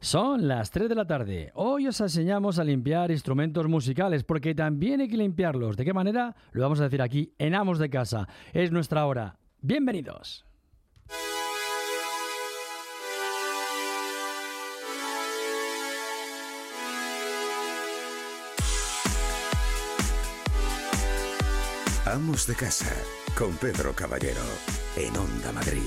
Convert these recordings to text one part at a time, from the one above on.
Son las 3 de la tarde. Hoy os enseñamos a limpiar instrumentos musicales porque también hay que limpiarlos. ¿De qué manera? Lo vamos a decir aquí en Amos de Casa. Es nuestra hora. Bienvenidos. Amos de Casa con Pedro Caballero en Onda Madrid.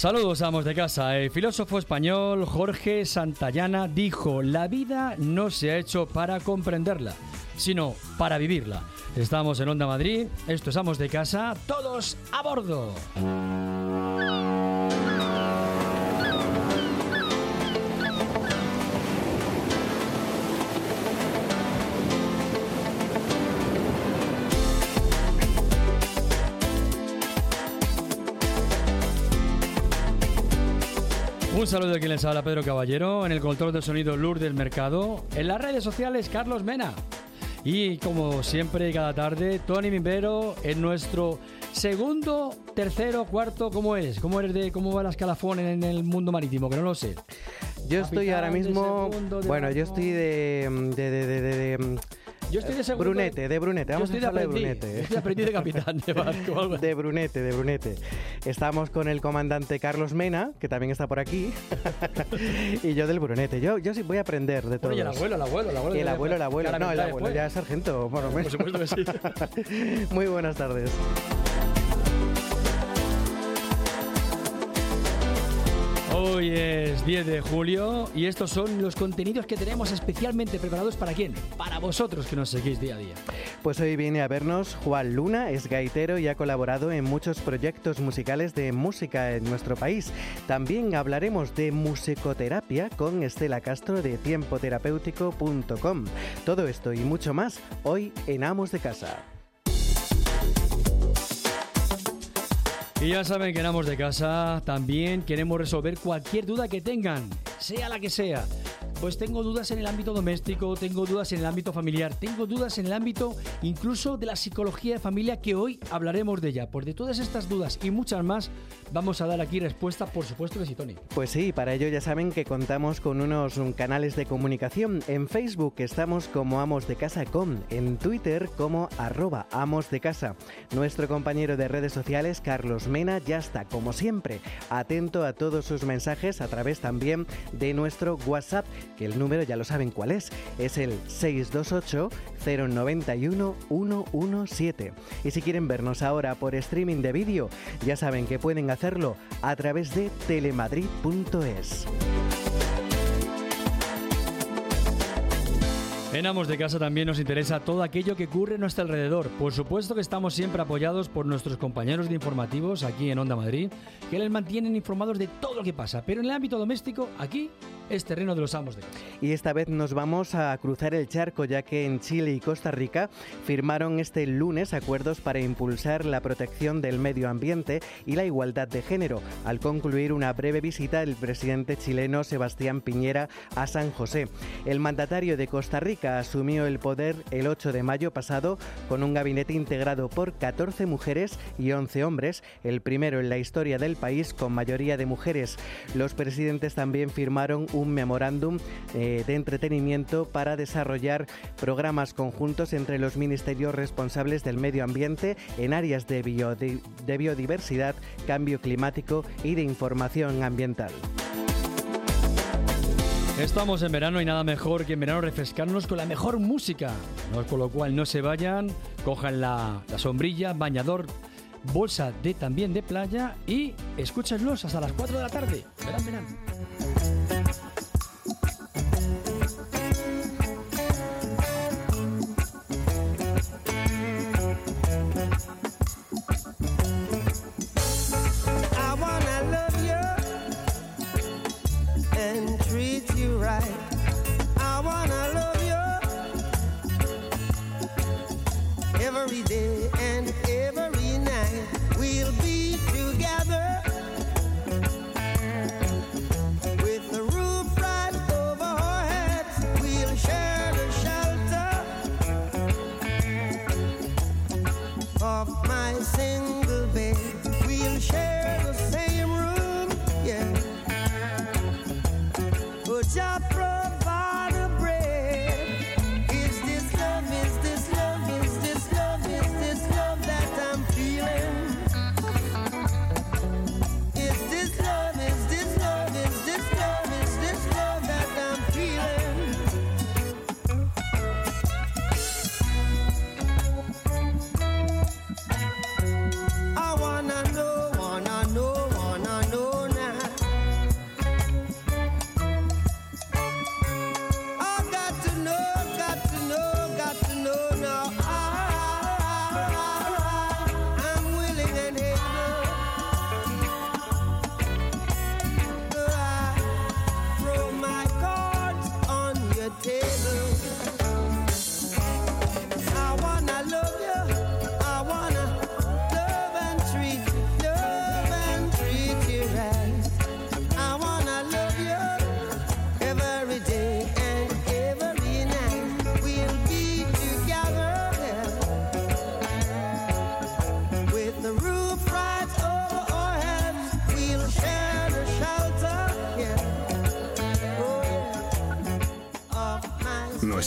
Saludos, amos de casa. El filósofo español Jorge Santayana dijo, la vida no se ha hecho para comprenderla, sino para vivirla. Estamos en Onda Madrid, esto es Amos de Casa, todos a bordo. Saludo de quien les habla Pedro Caballero, en el control de sonido Lourdes Mercado, en las redes sociales Carlos Mena. Y como siempre, cada tarde, Tony Mimbero en nuestro segundo, tercero, cuarto, ¿cómo eres? ¿Cómo eres de cómo va la escalafón en el mundo marítimo? Que no lo sé. Yo estoy ahora mismo. Bueno, yo estoy de, de, de- de- Yo estoy de segundo. Brunete, de Brunete. Vamos a estoy hablar de. Brunete. Yo estoy de aprendiz de capitán de barco. De Brunete, de Brunete. Estamos con el comandante Carlos Mena, que también está por aquí. y yo del Brunete. Yo, yo sí voy a aprender de todo. Bueno, y el abuelo, el abuelo, el abuelo. Y el abuelo, el abuelo. No, el abuelo después. ya es sargento, por lo Por menos. supuesto que sí. Muy buenas tardes. Hoy es 10 de julio y estos son los contenidos que tenemos especialmente preparados para quién? Para vosotros que nos seguís día a día. Pues hoy viene a vernos Juan Luna, es gaitero y ha colaborado en muchos proyectos musicales de música en nuestro país. También hablaremos de musicoterapia con Estela Castro de tiempoterapéutico.com. Todo esto y mucho más hoy en Amos de Casa. Y ya saben que en de Casa también queremos resolver cualquier duda que tengan, sea la que sea. Pues tengo dudas en el ámbito doméstico, tengo dudas en el ámbito familiar, tengo dudas en el ámbito incluso de la psicología de familia que hoy hablaremos de ella. Pues de todas estas dudas y muchas más vamos a dar aquí respuesta, por supuesto que sí, Tony. Pues sí, para ello ya saben que contamos con unos canales de comunicación. En Facebook estamos como Amos de Casa en Twitter como arroba Amos de Casa. Nuestro compañero de redes sociales, Carlos Mena, ya está, como siempre, atento a todos sus mensajes a través también de nuestro WhatsApp, el número ya lo saben cuál es, es el 628 091 117. Y si quieren vernos ahora por streaming de vídeo, ya saben que pueden hacerlo a través de telemadrid.es. En Amos de Casa también nos interesa todo aquello que ocurre a nuestro alrededor. Por supuesto que estamos siempre apoyados por nuestros compañeros de informativos aquí en Onda Madrid, que les mantienen informados de todo lo que pasa. Pero en el ámbito doméstico, aquí es terreno de los amos de casa. Y esta vez nos vamos a cruzar el charco ya que en Chile y Costa Rica firmaron este lunes acuerdos para impulsar la protección del medio ambiente y la igualdad de género, al concluir una breve visita del presidente chileno Sebastián Piñera a San José. El mandatario de Costa Rica asumió el poder el 8 de mayo pasado con un gabinete integrado por 14 mujeres y 11 hombres, el primero en la historia del país con mayoría de mujeres. Los presidentes también firmaron un memorándum eh, de entretenimiento para desarrollar programas conjuntos entre los ministerios responsables del medio ambiente en áreas de, biodi- de biodiversidad, cambio climático y de información ambiental. Estamos en verano y nada mejor que en verano refrescarnos con la mejor música. Con lo cual no se vayan, cojan la, la sombrilla, bañador, bolsa de también de playa y escúchenlos hasta las 4 de la tarde. Verán, verán.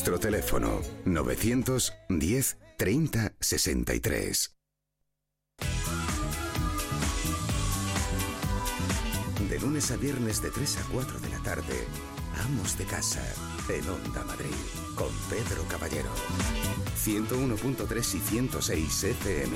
Nuestro teléfono 910 30 63. De lunes a viernes de 3 a 4 de la tarde, Amos de Casa, en Onda Madrid, con Pedro Caballero. 101.3 y 106 FM.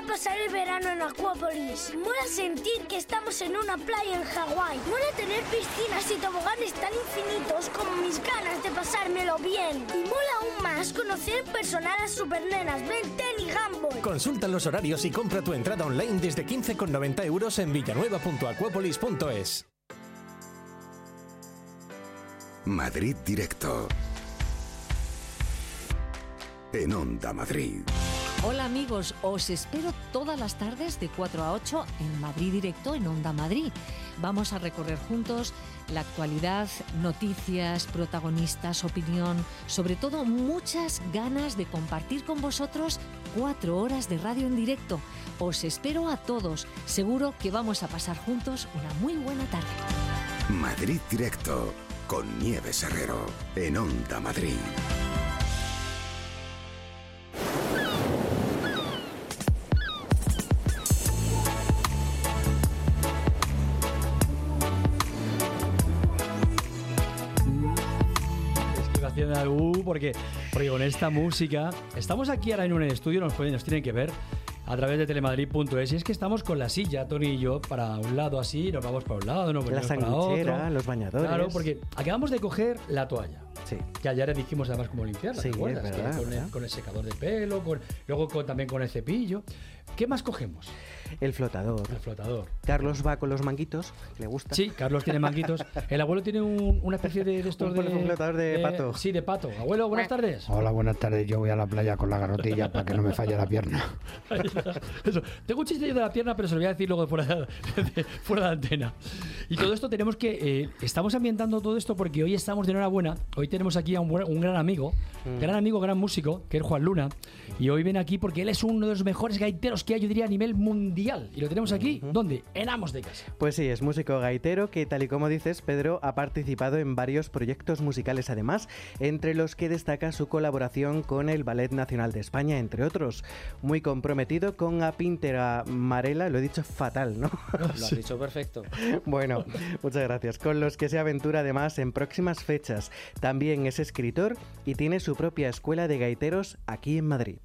¿Cómo mola pasar el verano en Acuópolis? Mola sentir que estamos en una playa en Hawái. Mola tener piscinas y toboganes tan infinitos como mis ganas de pasármelo bien. Y mola aún más conocer personal a supernenas Ben 10 y Gumball. Consulta los horarios y compra tu entrada online desde 15,90 euros en villanueva.acuapolis.es. Madrid Directo. En Onda Madrid. Hola amigos, os espero todas las tardes de 4 a 8 en Madrid Directo en Onda Madrid. Vamos a recorrer juntos la actualidad, noticias, protagonistas, opinión, sobre todo muchas ganas de compartir con vosotros cuatro horas de radio en directo. Os espero a todos, seguro que vamos a pasar juntos una muy buena tarde. Madrid Directo. Con Nieves Herrero. En Onda Madrid. Algo, porque, porque con esta música. Estamos aquí ahora en un estudio, nos, pueden, nos tienen que ver a través de telemadrid.es. Y es que estamos con la silla, Tony y yo, para un lado así, nos vamos para un lado, nos La para otro. los bañadores. Claro, porque acabamos de coger la toalla. Sí. Que ayer dijimos además cómo limpiarla, Sí, ¿te acuerdas? es verdad, con, el, con el secador de pelo, con, luego con- también con el cepillo. ¿Qué más cogemos? El flotador. El flotador. Carlos va con los manguitos, que le gusta. Sí, Carlos tiene manguitos. El abuelo tiene un- una especie de, de estos Un de... flotador de pato. Sí, de pato. Abuelo, buenas tardes. Hola, buenas tardes. Yo voy a la playa con la garrotilla para que no me falle la pierna. Eso. Tengo un chiste de la pierna, pero se lo voy a decir luego fuera de, de- fuera de antena. Y todo esto tenemos que. eh, estamos ambientando todo esto porque hoy estamos de enhorabuena. Hoy tenemos aquí a un, buen- un gran amigo, gran amigo, gran músico, que es Juan Luna. Y hoy viene aquí porque él es uno de los mejores gaiteros que hay, yo diría, a nivel mundial. Y lo tenemos aquí, ¿dónde? En Amos de Casa. Pues sí, es músico gaitero que, tal y como dices, Pedro ha participado en varios proyectos musicales además, entre los que destaca su colaboración con el Ballet Nacional de España, entre otros. Muy comprometido con a Pintera Marela, lo he dicho fatal, ¿no? Lo has dicho perfecto. Bueno, muchas gracias. Con los que se aventura además en próximas fechas. También es escritor y tiene su propia escuela de gaiteros aquí en Madrid.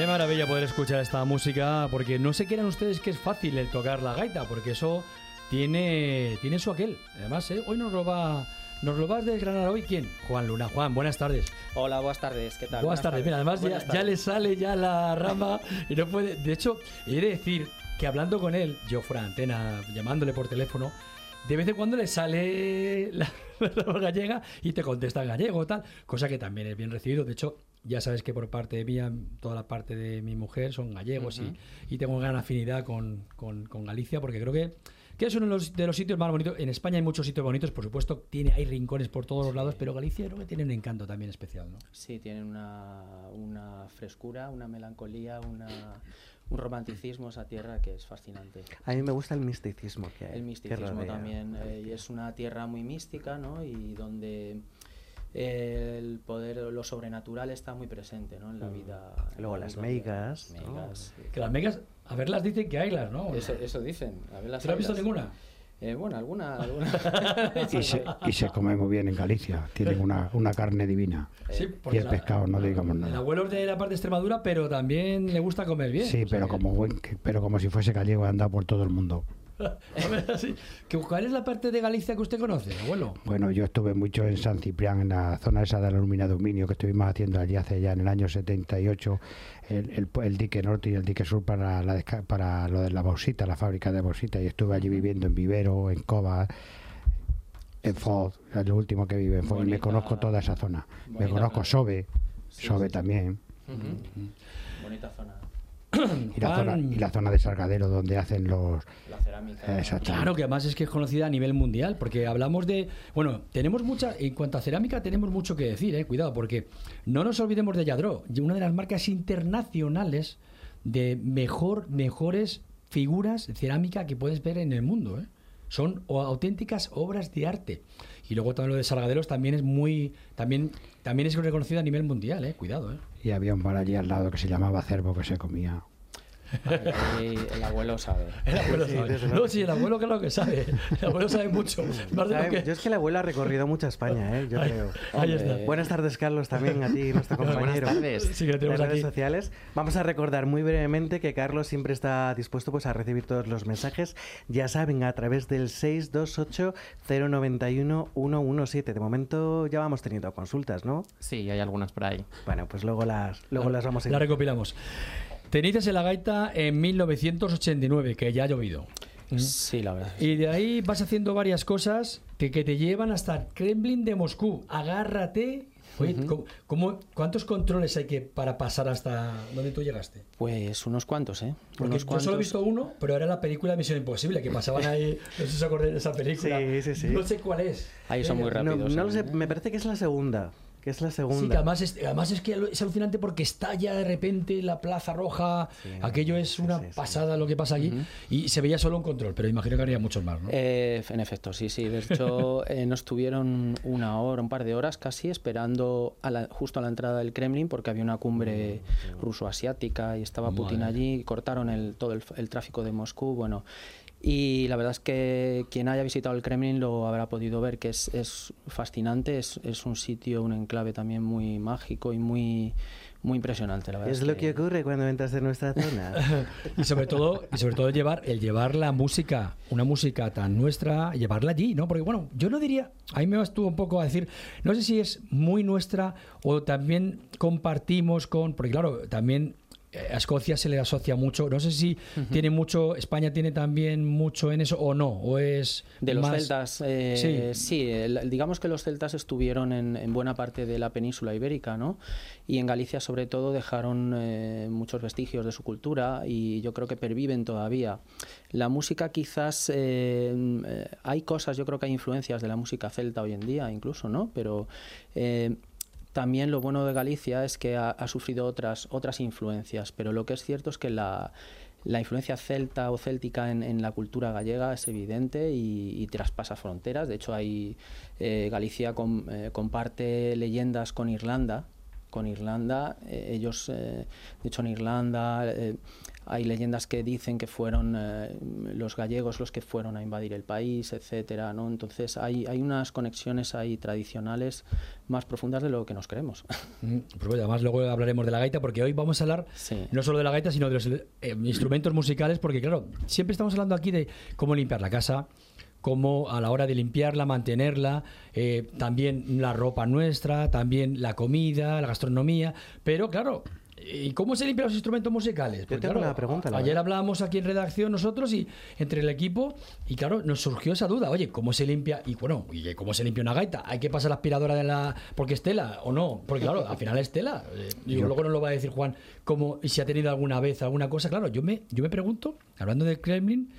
Qué maravilla poder escuchar esta música, porque no se crean ustedes que es fácil el tocar la gaita, porque eso tiene, tiene su aquel. Además, ¿eh? hoy nos lo va. Nos lo vas a desgranar hoy quién? Juan Luna. Juan, buenas tardes. Hola, buenas tardes. ¿Qué tal? Buenas tardes. Mira, además ya, Buenas ya tardes. le sale ya la rama y no puede. De hecho, he de decir que hablando con él, yo fuera de antena, llamándole por teléfono, de vez en cuando le sale la, la gallega y te contesta en gallego tal, cosa que también es bien recibido. De hecho, ya sabes que por parte mía, toda la parte de mi mujer son gallegos Ujú. y, y tengo gran afinidad con, con- con Galicia porque creo que, que es uno de los, de los sitios más bonitos. En España hay muchos sitios bonitos, por supuesto, tiene, hay rincones por todos los lados, pero Galicia creo que tiene un encanto también especial, ¿no? Sí, tienen una, una frescura, una melancolía, una, un romanticismo esa tierra que es fascinante. A mí me gusta el misticismo que hay. El misticismo también. eh, y es una tierra muy mística, ¿no? Y donde el poder, lo sobrenatural está muy presente, ¿no? En la Mm. vida. en Luego la las vida meigas, diaria. ¿no? Meigas, sí. Que las megas, a verlas dicen que haylas, ¿no? Eso, eso dicen. A ver las ¿Tú no has visto ninguna? Eh, bueno, alguna... alguna... Y se, y se come muy bien en Galicia. Tienen una, una carne divina. Sí, Y el la- pescado, no digamos El nada. abuelo es de la parte de Extremadura, pero también le gusta comer bien. Sí, sea pero como, buen, que- pero como si fuese gallego, anda por todo el mundo. A ver, así. ¿Que- ¿Cuál es la parte de Galicia que usted conoce, abuelo? Bueno, yo estuve mucho en San Ciprián, en la zona esa de la alumina de Dominio, que estuvimos haciendo allí hace ya en el año 78, el, el, el dique norte y el dique sur para, la, desca- para lo de la bauxita, la fábrica de bauxita, y estuve allí viviendo en Vivero, en Cova, en Foz, es lo último que vive en Foz, y me Bonita- conozco toda esa zona. Me bonita conozco. Sobe, Sí, Sobe sí. también. Bonita zona. Y la, zona, y la zona de Salgadero donde hacen los... La cerámica. Exacto. Claro, que además es que es conocida a nivel mundial, porque hablamos de... Bueno, tenemos mucha... En cuanto a cerámica tenemos mucho que decir, eh, cuidado, porque no nos olvidemos de Yadro, una de las marcas internacionales de mejor, mejores figuras de cerámica que puedes ver en el mundo, ¿eh? Son auténticas obras de arte. Y luego también lo de Salgaderos también es muy... También, también es reconocido a nivel mundial, eh, cuidado, eh. Y había un bar allí al lado que se llamaba Cervo que se comía. Ahí el abuelo sabe. El abuelo Sí, sabe. No, sí, el abuelo claro que sabe. El abuelo sabe mucho. Más de lo que... Yo es que el abuelo ha recorrido mucha España, ¿eh? yo Ahí- creo. ahí está. Buenas tardes, Carlos, también a ti, nuestro Buenas compañero. tardes. Sí, que de tenemos redes aquí. sociales. Vamos a recordar muy brevemente que Carlos siempre está dispuesto pues, a recibir todos los mensajes. Ya saben, a través del 628-091-117. De momento ya vamos teniendo consultas, ¿no? Sí, hay algunas por ahí. Bueno, pues luego las, luego las vamos a ir. La recopilamos. Tenices en la gaita en 1989, que ya ha llovido. Sí, la verdad. Y de ahí vas haciendo varias cosas que, que te llevan hasta el Kremlin de Moscú. Agárrate. Oye, ¿cómo- cómo- cuántos controles hay que para pasar hasta donde tú llegaste? Pues unos cuantos, ¿eh? Porque unos yo cuantos. solo he visto uno, pero era la película de Misión Imposible, que pasaban ahí. No sé si os acordáis de esa película. Sí, sí, sí. No sé cuál es. Ahí son muy Eh, No, rápidos. no lo sé, ¿eh? me parece que es la segunda. Que es la segunda. Sí, que además es, además es que es alucinante porque estalla de repente la Plaza Roja. Aquello es una sí, pasada lo que pasa allí. Y se veía solo un control, pero imagino que habría muchos más, ¿no? Eh, en efecto, sí, sí. De hecho, eh, nos tuvieron una hora, un par de horas casi, esperando a la- justo a la entrada del Kremlin, porque había una cumbre ruso-asiática y estaba Putin Madre. allí. Cortaron el, todo el, el tráfico de Moscú. Bueno, y la verdad es que quien haya visitado el Kremlin lo habrá podido ver, que es, es fascinante. Es, es un sitio, un enclave también muy mágico y muy, muy impresionante. La verdad Es lo que ocurre cuando entras en nuestra zona. Y sobre todo, y sobre todo llevar, el llevar la música, una música tan nuestra, llevarla allí, ¿no? Porque bueno, yo no diría, a mí me estuvo un poco a decir, no sé si es muy nuestra o también compartimos con, porque claro, también a Escocia se le asocia mucho, no sé si tiene mucho, España tiene también mucho en eso o no, o es De los más- celtas, eh, Sí. sí, el- digamos que los celtas estuvieron en, en buena parte de la península ibérica, ¿no? Y en Galicia, sobre todo, dejaron eh, muchos vestigios de su cultura y yo creo que perviven todavía. La música, quizás, eh, eh, hay cosas, yo creo que hay influencias de la música celta hoy en día, incluso, ¿no? Pero eh, también lo bueno de Galicia es que ha, sufrido otras, otras influencias, pero lo que es cierto es que la, la influencia celta o céltica en, la cultura gallega es evidente y, traspasa fronteras. De hecho, hay, eh, Galicia eh, comparte leyendas con Irlanda. Con Irlanda, eh, ellos, de hecho, en Irlanda hay leyendas que dicen que fueron eh, los gallegos los que fueron a invadir el país, etcétera, ¿no? Entonces hay, hay unas conexiones ahí tradicionales más profundas de lo que nos creemos. Mm, Pues bueno, además luego hablaremos de la gaita porque hoy vamos a hablar Sí. no solo de la gaita sino de los eh, instrumentos musicales porque claro, siempre estamos hablando aquí de cómo limpiar la casa, cómo a la hora de limpiarla, mantenerla, eh, también la ropa nuestra, también la comida, la gastronomía, pero claro, ¿y cómo se limpian los instrumentos musicales? Pues tengo claro, una pregunta, la Ayer verdad. hablábamos aquí en redacción nosotros y entre el equipo y claro, nos surgió esa duda, oye, ¿cómo se limpia? Y bueno, ¿y cómo se limpia una gaita? ¿Hay que pasar la aspiradora de la porque es tela o no? Porque claro, al final es tela. Eh, Yo- luego nos lo va a decir Juan cómo y si ha tenido alguna vez alguna cosa. Claro, yo me yo me pregunto, hablando del Kremlin,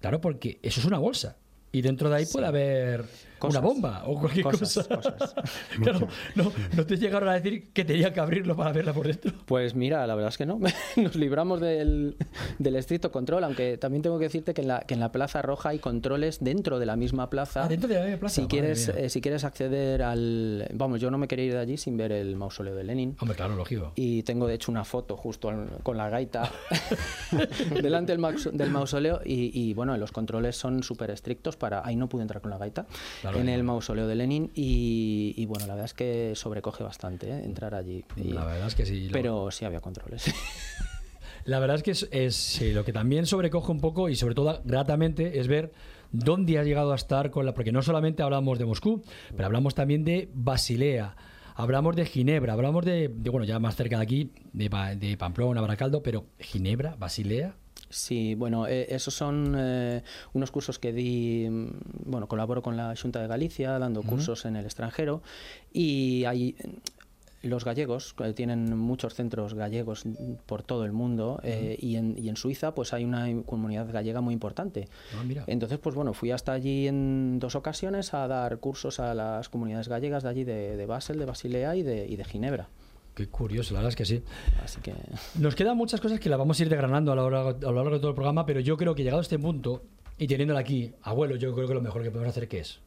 claro, porque eso es una bolsa y dentro de ahí puede haber una bomba o cualquier Cosas, cosa. claro, no, no te llegaron a decir que tenía que abrirlo para verla por dentro. Pues mira, la verdad es que no. Nos libramos del, del estricto control, aunque también tengo que decirte que en, la, que en la Plaza Roja hay controles dentro de la misma plaza. Ah, dentro de la misma plaza, Si madre quieres, eh, si quieres acceder al... Vamos, yo no me quería ir de allí sin ver el mausoleo de Lenin. Hombre, claro, lógico. Y tengo de hecho una foto justo con la gaita delante del mausoleo y, y, bueno, los controles son súper estrictos para... Ahí no pude entrar con la gaita Claro, en el mausoleo de Lenin y, y, bueno, la verdad es que sobrecoge bastante ¿eh? entrar allí. Y- La verdad es que sí. lo- Pero sí había controles. La verdad es que es, es, sí, lo que también sobrecoge un poco y sobre todo gratamente es ver dónde has llegado a estar con la... Porque no solamente hablamos de Moscú, pero hablamos también de Basilea, hablamos de Ginebra, hablamos de, de, bueno, ya más cerca de aquí, de Pamplona, Baracaldo, pero Ginebra, Basilea... Sí, bueno, eh, esos son eh, unos cursos que di, mm, bueno, colaboro con la Junta de Galicia dando cursos en el extranjero y hay los gallegos tienen muchos centros gallegos mm, por todo el mundo eh, y, en, y en Suiza pues hay una comunidad gallega muy importante. Ah, mira. Entonces, pues bueno, fui hasta allí en dos ocasiones a dar cursos a las comunidades gallegas de allí, de, de Basel, de Basilea y de, y de Ginebra. Qué curioso, la verdad es que sí. Así que... Nos quedan muchas cosas que las vamos a ir desgranando a lo, largo, a lo largo de todo el programa, pero yo creo que llegado a este punto y teniéndola aquí, abuelo, yo creo que lo mejor que podemos hacer ¿qué es?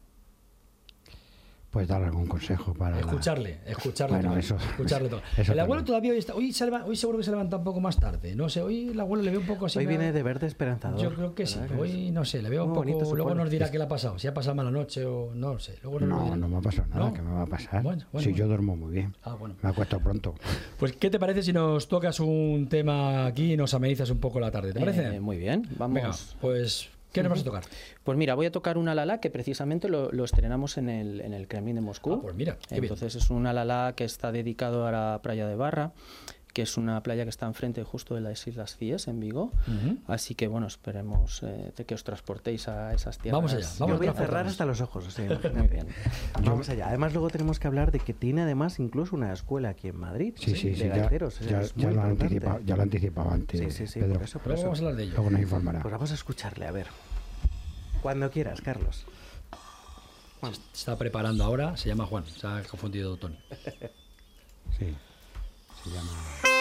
Puedes dar algún consejo para. la- Escucharle, escucharle Bueno, todo. eso- escucharle todo. eso el abuelo también. todavía hoy está. Hoy, se leva- hoy seguro que se levanta un poco más tarde. No sé, hoy el abuelo le veo un poco así. Hoy viene de verde esperanzador. Yo creo que sí. ¿verdad que Hoy no sé, le veo un poco. Luego nos dirá qué le ha pasado. Si ha pasado mala noche o no sé. Luego nos No, dirá. no me ha pasado nada. ¿No? ¿Qué me va a pasar? Bueno, bueno, si bueno. yo duermo muy bien. Ah, bueno. Me acuesto pronto. Pues, ¿qué te parece si nos tocas un tema aquí y nos amenizas un poco la tarde? ¿Te parece? Eh, muy bien, vamos. Venga, pues, ¿qué nos vas a tocar? Pues mira, voy a tocar un alalá que precisamente lo, lo estrenamos en el, en el Kremlin de Moscú. Ah, pues mira, bien. Entonces es un alalá que está dedicado a la playa de Barra, que es una playa que está enfrente justo de las Islas Cíes, en Vigo. Así que bueno, esperemos eh, que os transportéis a esas tierras. Vamos allá, Yo vamos voy a cerrar hasta los ojos. o sea, Muy bien. Vamos allá. Además, luego tenemos que hablar de que tiene además incluso una escuela aquí en Madrid. Sí, sí, de sí. Ya, gaiteros. o sea, ya- es ya muy lo ya anticipado antes. Sí, sí, sí, Pedro. por eso, por Luego eso. vamos a hablar de ello. Luego nos informará. Pues vamos a escucharle, a ver. Cuando quieras, Carlos. Se está preparando ahora, se llama Juan, se ha confundido Tony. Sí. Se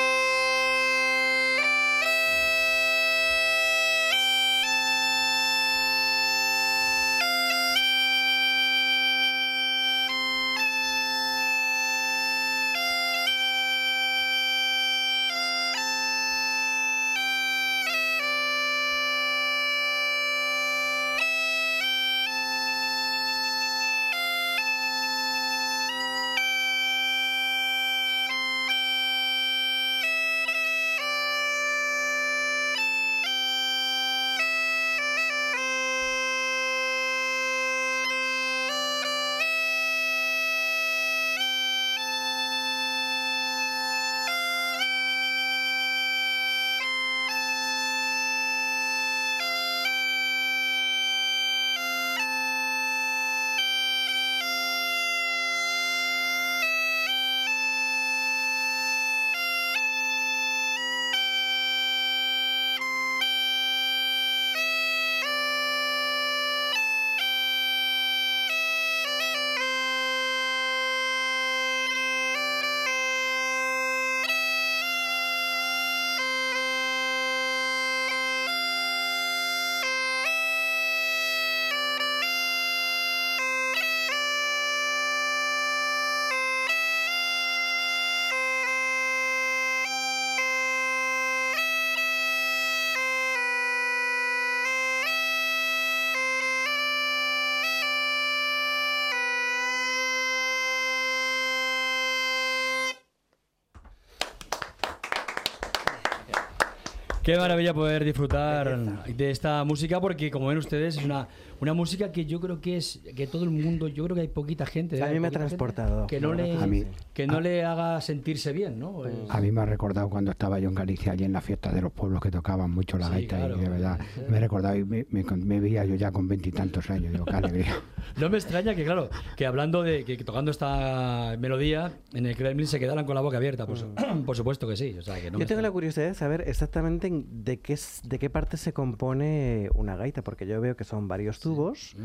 Qué maravilla poder disfrutar de esta música porque como ven ustedes es una, una música que yo creo que es que todo el mundo, yo creo que hay poquita gente, A mí me ha transportado. que no le verdad A mí- que no le haga sentirse bien, ¿no? Es- A mí me ha recordado cuando estaba yo en Galicia, allí en las fiestas de los pueblos que tocaban mucho la Sí, gaita, claro. y de verdad me he recordado y me, me, me veía yo ya con veintitantos años. Yo, qué alegría. No me extraña que, claro, que hablando de que, tocando esta melodía en el Kremlin se quedaran con la boca abierta. Pues, por supuesto que sí. O sea, que no me Yo tengo la curiosidad de saber exactamente de qué, de qué parte se compone una gaita, porque yo veo que son varios tubos,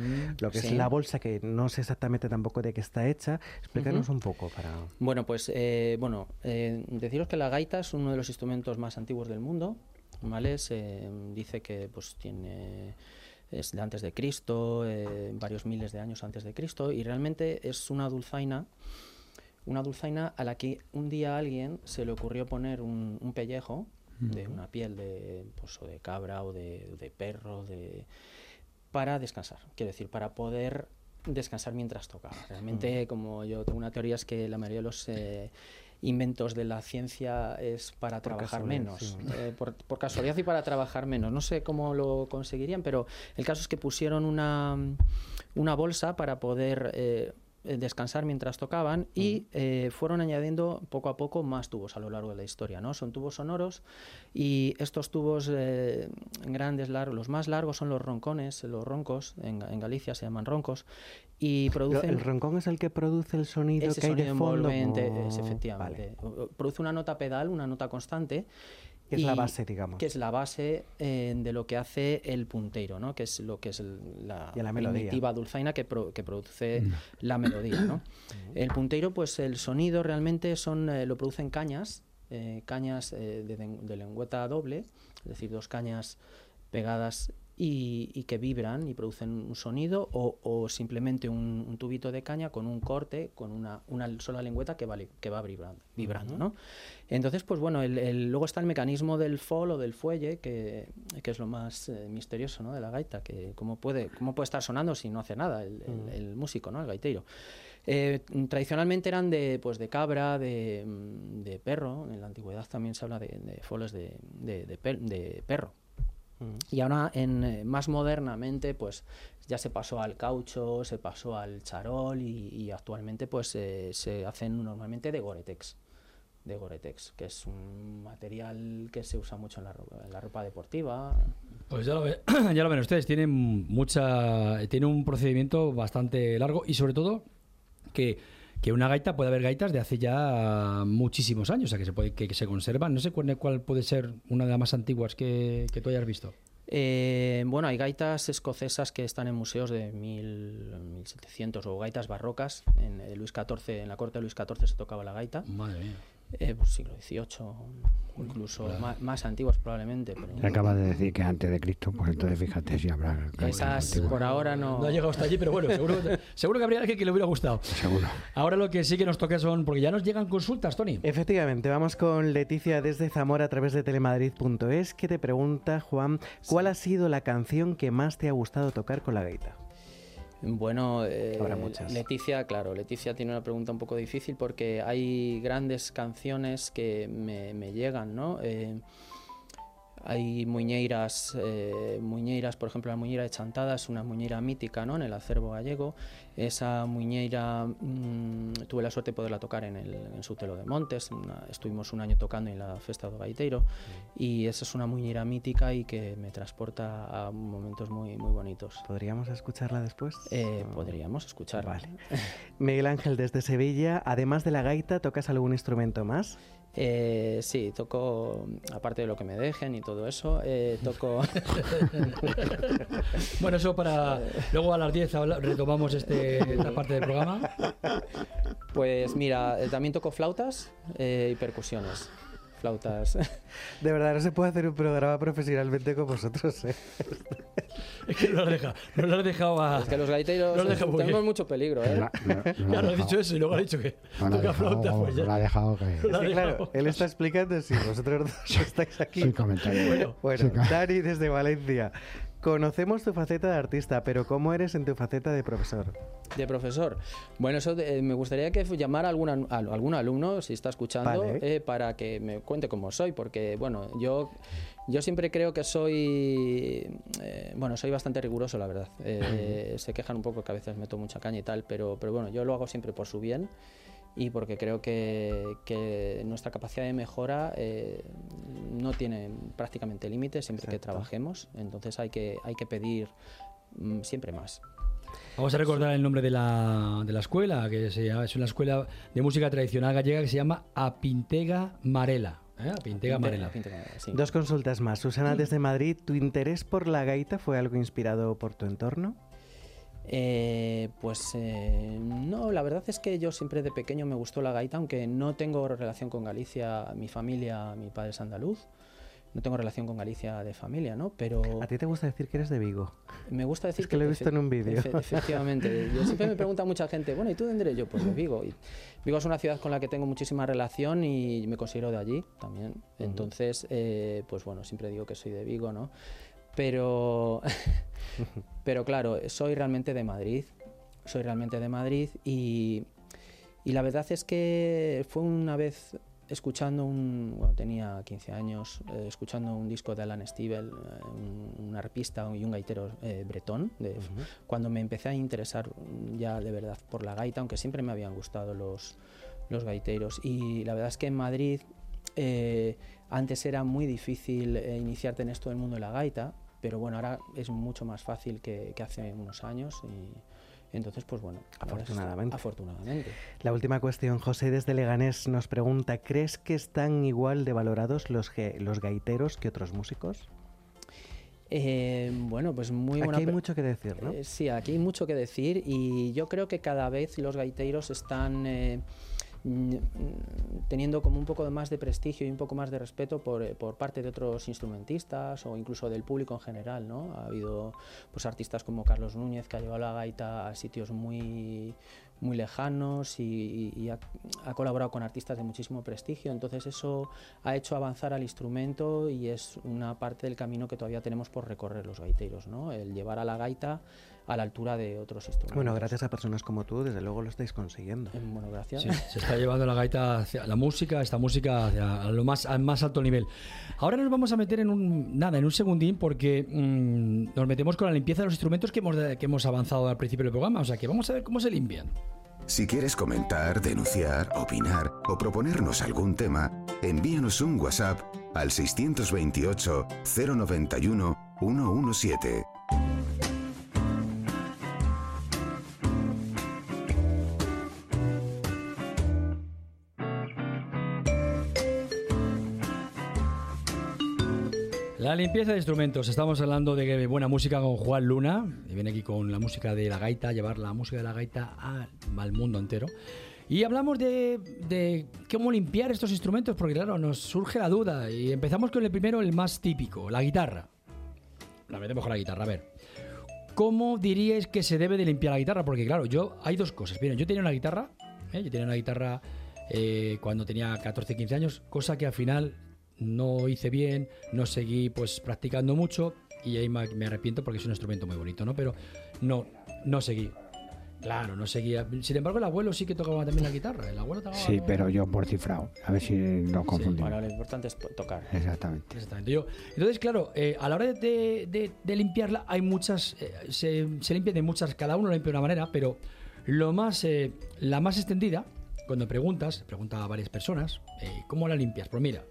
lo que es la bolsa, que no sé exactamente tampoco de qué está hecha. Explícanos un poco para... Bueno, pues eh, bueno, eh, deciros que la gaita es uno de los instrumentos más antiguos del mundo, ¿vale? Se dice que pues tiene es de antes de Cristo, eh, varios miles de años antes de Cristo, y realmente es una dulzaina, una dulzaina a la que un día a alguien se le ocurrió poner un, un pellejo de una piel de, pues, o de cabra o de, de perro, de para descansar, quiero decir, para poder descansar mientras tocaba. Realmente, como yo tengo una teoría, es que la mayoría de los eh, inventos de la ciencia es para Por trabajar menos. eh, por, por casualidad y para trabajar menos. No sé cómo lo conseguirían, pero el caso es que pusieron una, una bolsa para poder eh, eh, descansar mientras tocaban y eh, fueron añadiendo poco a poco más tubos a lo largo de la historia. ¿no? Son tubos sonoros y estos tubos eh, grandes, largos, los más largos son los roncones, los roncos, en, en Galicia se llaman roncos, y Lo- producen... ¿El roncón es el que produce el sonido Ese que hay sonido de fondo? envolvente, es efectivamente. Produce una nota pedal, una nota constante. Que es la base, digamos. Que es la base eh, de lo que hace el punteiro, ¿no? Que es lo que es el- la, Y la primitiva dulzaina que, pro- que produce la melodía, ¿no? El punteiro, pues el sonido realmente son eh, lo producen cañas, eh, cañas eh, de, den- de lengüeta doble, es decir, dos cañas pegadas y, y que vibran y producen un sonido o, o simplemente un, un tubito de caña con un corte, con una, una sola lengüeta que, vale, que va vibrando, vibrando ¿no? Entonces, pues bueno, el, el- luego está el mecanismo del fol o del fuelle, que, que es lo más eh, misterioso ¿no? de la gaita, que cómo puede, cómo puede estar sonando si no hace nada el, el- el músico, ¿no? el gaiteiro. Eh, tradicionalmente eran de, pues, de cabra, de, de perro, en la antigüedad también se habla de, de foles de, de perro. Y ahora, en, eh, más modernamente, pues ya se pasó al caucho, se pasó al charol y, y actualmente pues eh, se hacen normalmente de Goretex. De Goretex, que es un material que se usa mucho en la ropa, en la ropa deportiva. Pues ya lo, ve- ya lo ven ustedes, tienen mucha, tiene un procedimiento bastante largo y sobre todo que, que una gaita puede haber gaitas de hace ya muchísimos años, o sea que se puede, que, que se conservan. No sé cuál, cuál puede ser una de las más antiguas que, que tú hayas visto. Eh, bueno, hay gaitas escocesas que están en museos de mil, 1700 o gaitas barrocas. En Luis XIV, en la corte de Luis XIV se tocaba la gaita. Madre mía. Eh, pues siglo XVIII, incluso más, más antiguas probablemente. Pero... Se acaba de decir que antes de Cristo, pues entonces fíjate si habrá. Esas por ahora no. No ha llegado hasta allí, pero bueno, seguro, seguro que habría alguien que le hubiera gustado. Seguro. Ahora lo que sí que nos toca son, porque ya nos llegan consultas, Tony. Efectivamente, vamos con Leticia desde Zamora a través de telemadrid.es que te pregunta, Juan, ¿cuál ha sido la canción que más te ha gustado tocar con la gaita? Bueno, eh, Habrá muchas. Leticia, claro, Leticia tiene una pregunta un poco difícil porque hay grandes canciones que me, me llegan, ¿no? Eh, hay muñeiras, eh, muñeiras, por ejemplo, la muñeira de Chantada es una muñeira mítica, ¿no? En el acervo gallego. Esa muñeira mm, tuve la suerte de poderla tocar en el en Sutelo de Montes. una- estuvimos un año tocando en la Festa do Gaiteiro y esa es una muñeira mítica y que me transporta a momentos muy, muy bonitos. ¿Podríamos escucharla después? Eh, podríamos escucharla. Vale. Miguel Ángel desde Sevilla, además de la gaita, ¿tocas algún instrumento más? Eh, sí, toco, aparte de lo que me dejen y todo eso, eh, toco... Bueno, eso para... Luego a las 10 habla- retomamos este, esta parte del programa. Pues mira, eh, también toco flautas eh, y percusiones. Flautas. De verdad, no se puede hacer un programa profesionalmente con vosotros, ¿eh? Es que no lo has dejado, no lo has dejado a... Es que los gaiteros No lo tenemos mucho peligro, ¿eh? La- no- no Ya lo ha has dicho eso y luego has dicho que No ha toca dejado, flauta, pues ya. no la ha dejado que... Lo Es has que, claro, él está explicando si vosotros dos estáis aquí. Sin comentario. Bueno, Bueno. Dani desde Valencia. Conocemos tu faceta de artista, pero ¿cómo eres en tu faceta de profesor? De profesor. Bueno, eso de- eh, me gustaría que llamar a algún, a algún alumno, si está escuchando, Vale. eh, para que me cuente cómo soy, porque, bueno, yo, yo siempre creo que soy, eh, bueno, soy bastante riguroso, la verdad. Eh, se quejan un poco que a veces meto mucha caña y tal, pero, pero bueno, yo lo hago siempre por su bien y porque creo que, que nuestra capacidad de mejora eh, no tiene prácticamente límites siempre que Exacto. trabajemos, entonces hay que, hay que pedir mm, siempre más. Vamos a recordar el nombre de la, de la escuela, que se llama- es una escuela de música tradicional gallega que se llama Apintega Marela. ¿Eh? Pintega Amarela. Dos consultas más. Susana, desde Madrid, ¿tu interés por la gaita fue algo inspirado por tu entorno? Eh, pues eh, no, la verdad es que yo siempre de pequeño me gustó la gaita, aunque no tengo relación con Galicia, mi familia, mi padre es andaluz, no tengo relación con Galicia de familia, ¿no? Pero... ¿A ti te gusta decir que eres de Vigo? Me gusta decir es que, lo he visto en un vídeo. Efe, efectivamente. Yo siempre me pregunta mucha gente, bueno, ¿y tú de dónde eres? Yo, pues de Vigo. Y Vigo es una ciudad con la que tengo muchísima relación y me considero de allí también. Entonces, eh, pues bueno, siempre digo que soy de Vigo, ¿no? Pero, pero claro, soy realmente de Madrid. Soy realmente de Madrid y, y la verdad es que fue una vez escuchando un, bueno, tenía 15 años, eh, escuchando un disco de Alan Stivell, eh, un, un, arpista y un gaitero eh, bretón, de, uh -huh. cuando me empecé a interesar ya de verdad por la gaita, aunque siempre me habían gustado los, los gaiteros. Y la verdad es que en Madrid eh, antes era muy difícil iniciarte en esto del mundo de la gaita, pero bueno, ahora es mucho más fácil que, que hace unos años. Y, entonces, pues bueno, afortunadamente. afortunadamente. La última cuestión, José desde Leganés nos pregunta, ¿crees que están igual de valorados los, los gaiteros que otros músicos? Eh, bueno, pues muy aquí buena hay mucho que decir, ¿no? Eh, sí, aquí hay mucho que decir y yo creo que cada vez los gaiteros están eh, teniendo como un poco más de prestigio y un poco más de respeto por, por, parte de otros instrumentistas o incluso del público en general, ¿no? Ha habido pues artistas como Carlos Núñez que ha llevado la gaita a sitios muy muy lejanos y, y ha, ha, colaborado con artistas de muchísimo prestigio, entonces eso ha hecho avanzar al instrumento y es una parte del camino que todavía tenemos por recorrer los gaiteros, ¿no? El llevar a la gaita a la altura de otros instrumentos. Bueno, gracias a personas como tú, desde luego lo estáis consiguiendo. Eh, bueno, gracias. Sí, se está llevando la gaita hacia la música, esta música hacia lo más, al más alto nivel. Ahora nos vamos a meter en un nada, en un segundín porque mmm, nos metemos con la limpieza de los instrumentos que hemos, que hemos avanzado al principio del programa. O sea que vamos a ver cómo se limpian. Si quieres comentar, denunciar, opinar o proponernos algún tema, envíanos un WhatsApp al 628 091 117. La limpieza de instrumentos. Estamos hablando de buena música con Juan Luna. Y viene aquí con la música de la gaita, llevar la música de la gaita al mundo entero. Y hablamos de, cómo limpiar estos instrumentos, porque claro, nos surge la duda. Y empezamos con el primero, el más típico, la guitarra. La metemos con la guitarra, a ver. ¿Cómo diríais que se debe de limpiar la guitarra? Porque claro, yo hay dos cosas. Miren, yo tenía una guitarra, ¿eh? yo tenía una guitarra eh, cuando tenía 14, 15 años, cosa que al final no hice bien, no seguí pues practicando mucho y ahí me arrepiento porque es un instrumento muy bonito, ¿no? Pero no, no seguí. Claro, no seguía. Sin embargo, el abuelo sí que tocaba también la guitarra. El abuelo tocaba. Sí, pero yo por cifrado. A ver si no confundimos. Sí. Bueno, lo importante es tocar. Exactamente. Exactamente. Yo, entonces, claro, eh, a la hora de, de, de limpiarla, hay muchas. Eh, se, se, limpia de muchas. Cada uno lo limpia de una manera, pero lo más, eh, la más extendida, cuando preguntas, pregunta a varias personas, ¿cómo la limpias? Pues mira,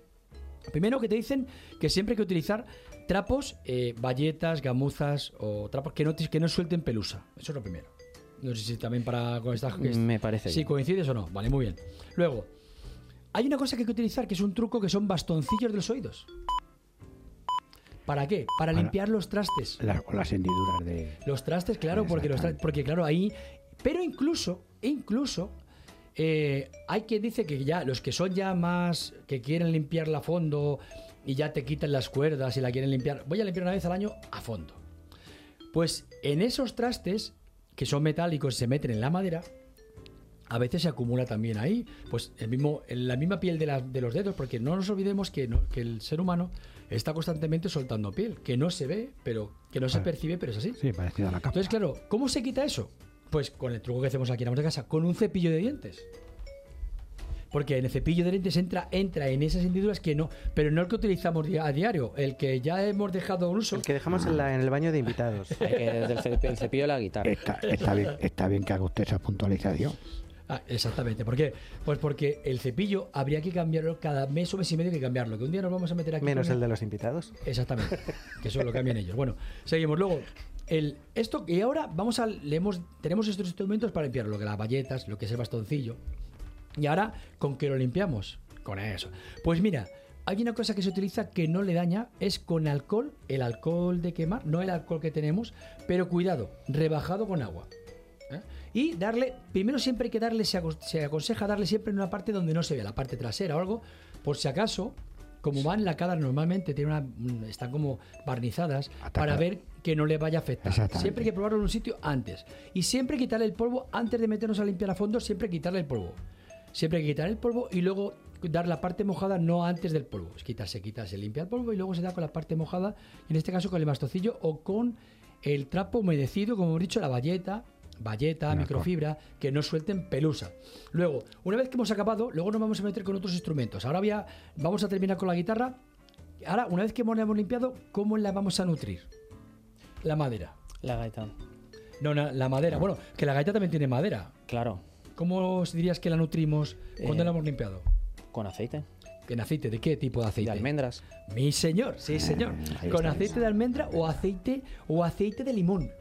Primero que te dicen que siempre hay que utilizar trapos, eh, bayetas, gamuzas o trapos que no, que no suelten pelusa. Eso es lo primero. No sé si también para con estas... Me parece. Si bien. coincides o no. Vale, muy bien. Luego, hay una cosa que hay que utilizar que es un truco que son bastoncillos de los oídos. ¿Para qué? Para, para limpiar los trastes. La, o las hendiduras de... Los trastes, claro, porque, los trastes, porque claro, ahí... Pero incluso, incluso eh, hay quien dice que ya los que son ya más que quieren limpiarla a fondo y ya te quitan las cuerdas y la quieren limpiar, voy a limpiar una vez al año a fondo. Pues en esos trastes que son metálicos y se meten en la madera, a veces se acumula también ahí, pues el mismo, en la misma piel de, la, de los dedos, porque no nos olvidemos que, no, que, el ser humano está constantemente soltando piel, que no se ve, pero que no se percibe, pero es así. Sí, parecido a la capa. Entonces, claro, ¿cómo se quita eso? Pues con el truco que hacemos aquí en la casa, con un cepillo de dientes. Porque en el cepillo de dientes entra, entra en esas hendiduras que no, pero no el que utilizamos a diario, el que ya hemos dejado un uso. El que dejamos en, la, en el baño de invitados. el, cepillo, el, cepillo, de la guitarra. Está, está, bien, está bien que haga usted esa puntualización. Ah, exactamente. ¿Por qué? Pues porque el cepillo habría que cambiarlo cada mes o mes y medio que cambiarlo. Que un día nos vamos a meter aquí. Menos el de los invitados. Exactamente. que eso lo cambian ellos. Bueno, seguimos. Luego, el, esto y ahora vamos a leemos, tenemos estos instrumentos para limpiar lo que las bayetas, lo que es el bastoncillo. Y ahora, ¿con qué lo limpiamos? Con eso. Pues mira, hay una cosa que se utiliza que no le daña, es con alcohol, el alcohol de quemar, no el alcohol que tenemos, pero cuidado, rebajado con agua. ¿eh? Y darle, primero siempre hay que darle, se, acon- se aconseja darle siempre en una parte donde no se vea, la parte trasera o algo, por si acaso, como van lacadas normalmente, tienen una, mm, están como barnizadas, para ver que no le vaya a afectar. Siempre hay que probarlo en un sitio antes. Y siempre quitarle el polvo, antes de meternos a limpiar a fondo, siempre quitarle el polvo. Siempre hay que quitar el polvo y luego dar la parte mojada no antes del polvo. Es quitarse, quitarse, limpia el polvo y luego se da con la parte mojada, en este caso con el mastocillo o con el trapo humedecido, como hemos dicho, la valleta, valleta, microfibra, que no suelten pelusa. Luego, una vez que hemos acabado, luego nos vamos a meter con otros instrumentos. Ahora voy a- vamos a terminar con la guitarra. Ahora, una vez que hemos la hemos limpiado, ¿cómo la vamos a nutrir? La madera. La gaita. No, na- la madera. Bueno, que la gaita también tiene madera. Claro. ¿Cómo dirías que la nutrimos cuando Eh, la hemos limpiado? Con aceite. ¿En aceite? ¿De qué tipo de aceite? De almendras. Mi señor, sí señor. ahí Con está. aceite de almendra o aceite o aceite de limón.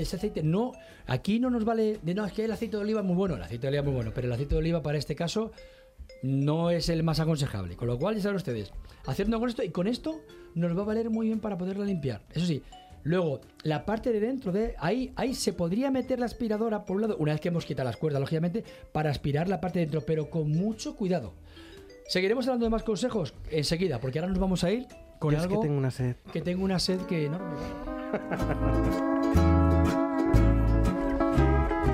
Ese aceite no, aquí no nos vale de no, es que el aceite de oliva es muy bueno, el aceite de oliva es muy bueno, pero el aceite de oliva para este caso no es el más aconsejable. Con lo cual, ya saben ustedes, haciendo con esto y con esto nos va a valer muy bien para poderla limpiar. Eso sí, luego la parte de dentro de ahí, ahí se podría meter la aspiradora por un lado, una vez que hemos quitado las cuerdas, lógicamente, para aspirar la parte de dentro, pero con mucho cuidado. Seguiremos hablando de más consejos enseguida, porque ahora nos vamos a ir con Yo es algo que tengo una sed. que tengo una sed que no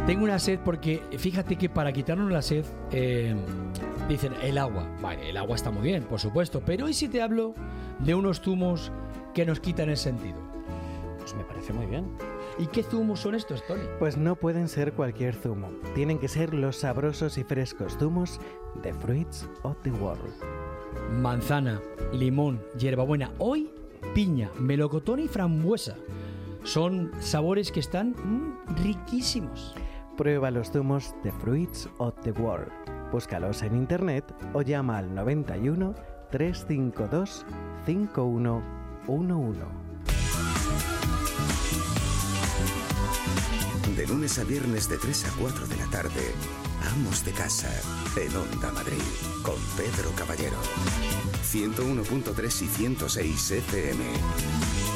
Tengo una sed porque fíjate que para quitarnos la sed eh, dicen el agua. Vale, el agua está muy bien, por supuesto, pero ¿y si te hablo de unos zumos que nos quitan el sentido? Pues me parece muy bien. ¿Y qué zumos son estos, Tony? Pues no pueden ser cualquier zumo. Tienen que ser los sabrosos y frescos zumos de Fruits of the World. Manzana, limón, hierbabuena, hoy piña, melocotón y frambuesa. Son sabores que están mm, riquísimos. Prueba los zumos de Fruits of the World. Búscalos en internet o llama al 91 352 5111. De lunes a viernes de 3 a 4 de la tarde, Amos de Casa, en Onda Madrid, con Pedro Caballero. 101.3 y 106 FM.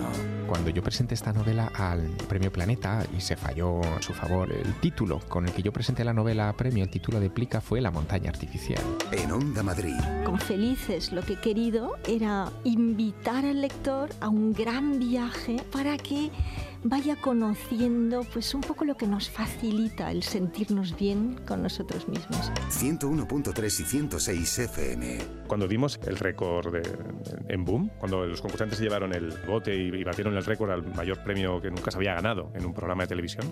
Cuando yo presenté esta novela al Premio Planeta y se falló a su favor el título con el que yo presenté la novela a premio, el título de Plica fue La montaña artificial. En Onda Madrid. Con Felices lo que he querido era invitar al lector a un gran viaje para que vaya conociendo pues un poco lo que nos facilita el sentirnos bien con nosotros mismos. 101.3 y 106 FM. Cuando dimos el récord de- en Boom, cuando los concursantes se llevaron el bote y, y batieron el récord al mayor premio que nunca se había ganado en un programa de televisión,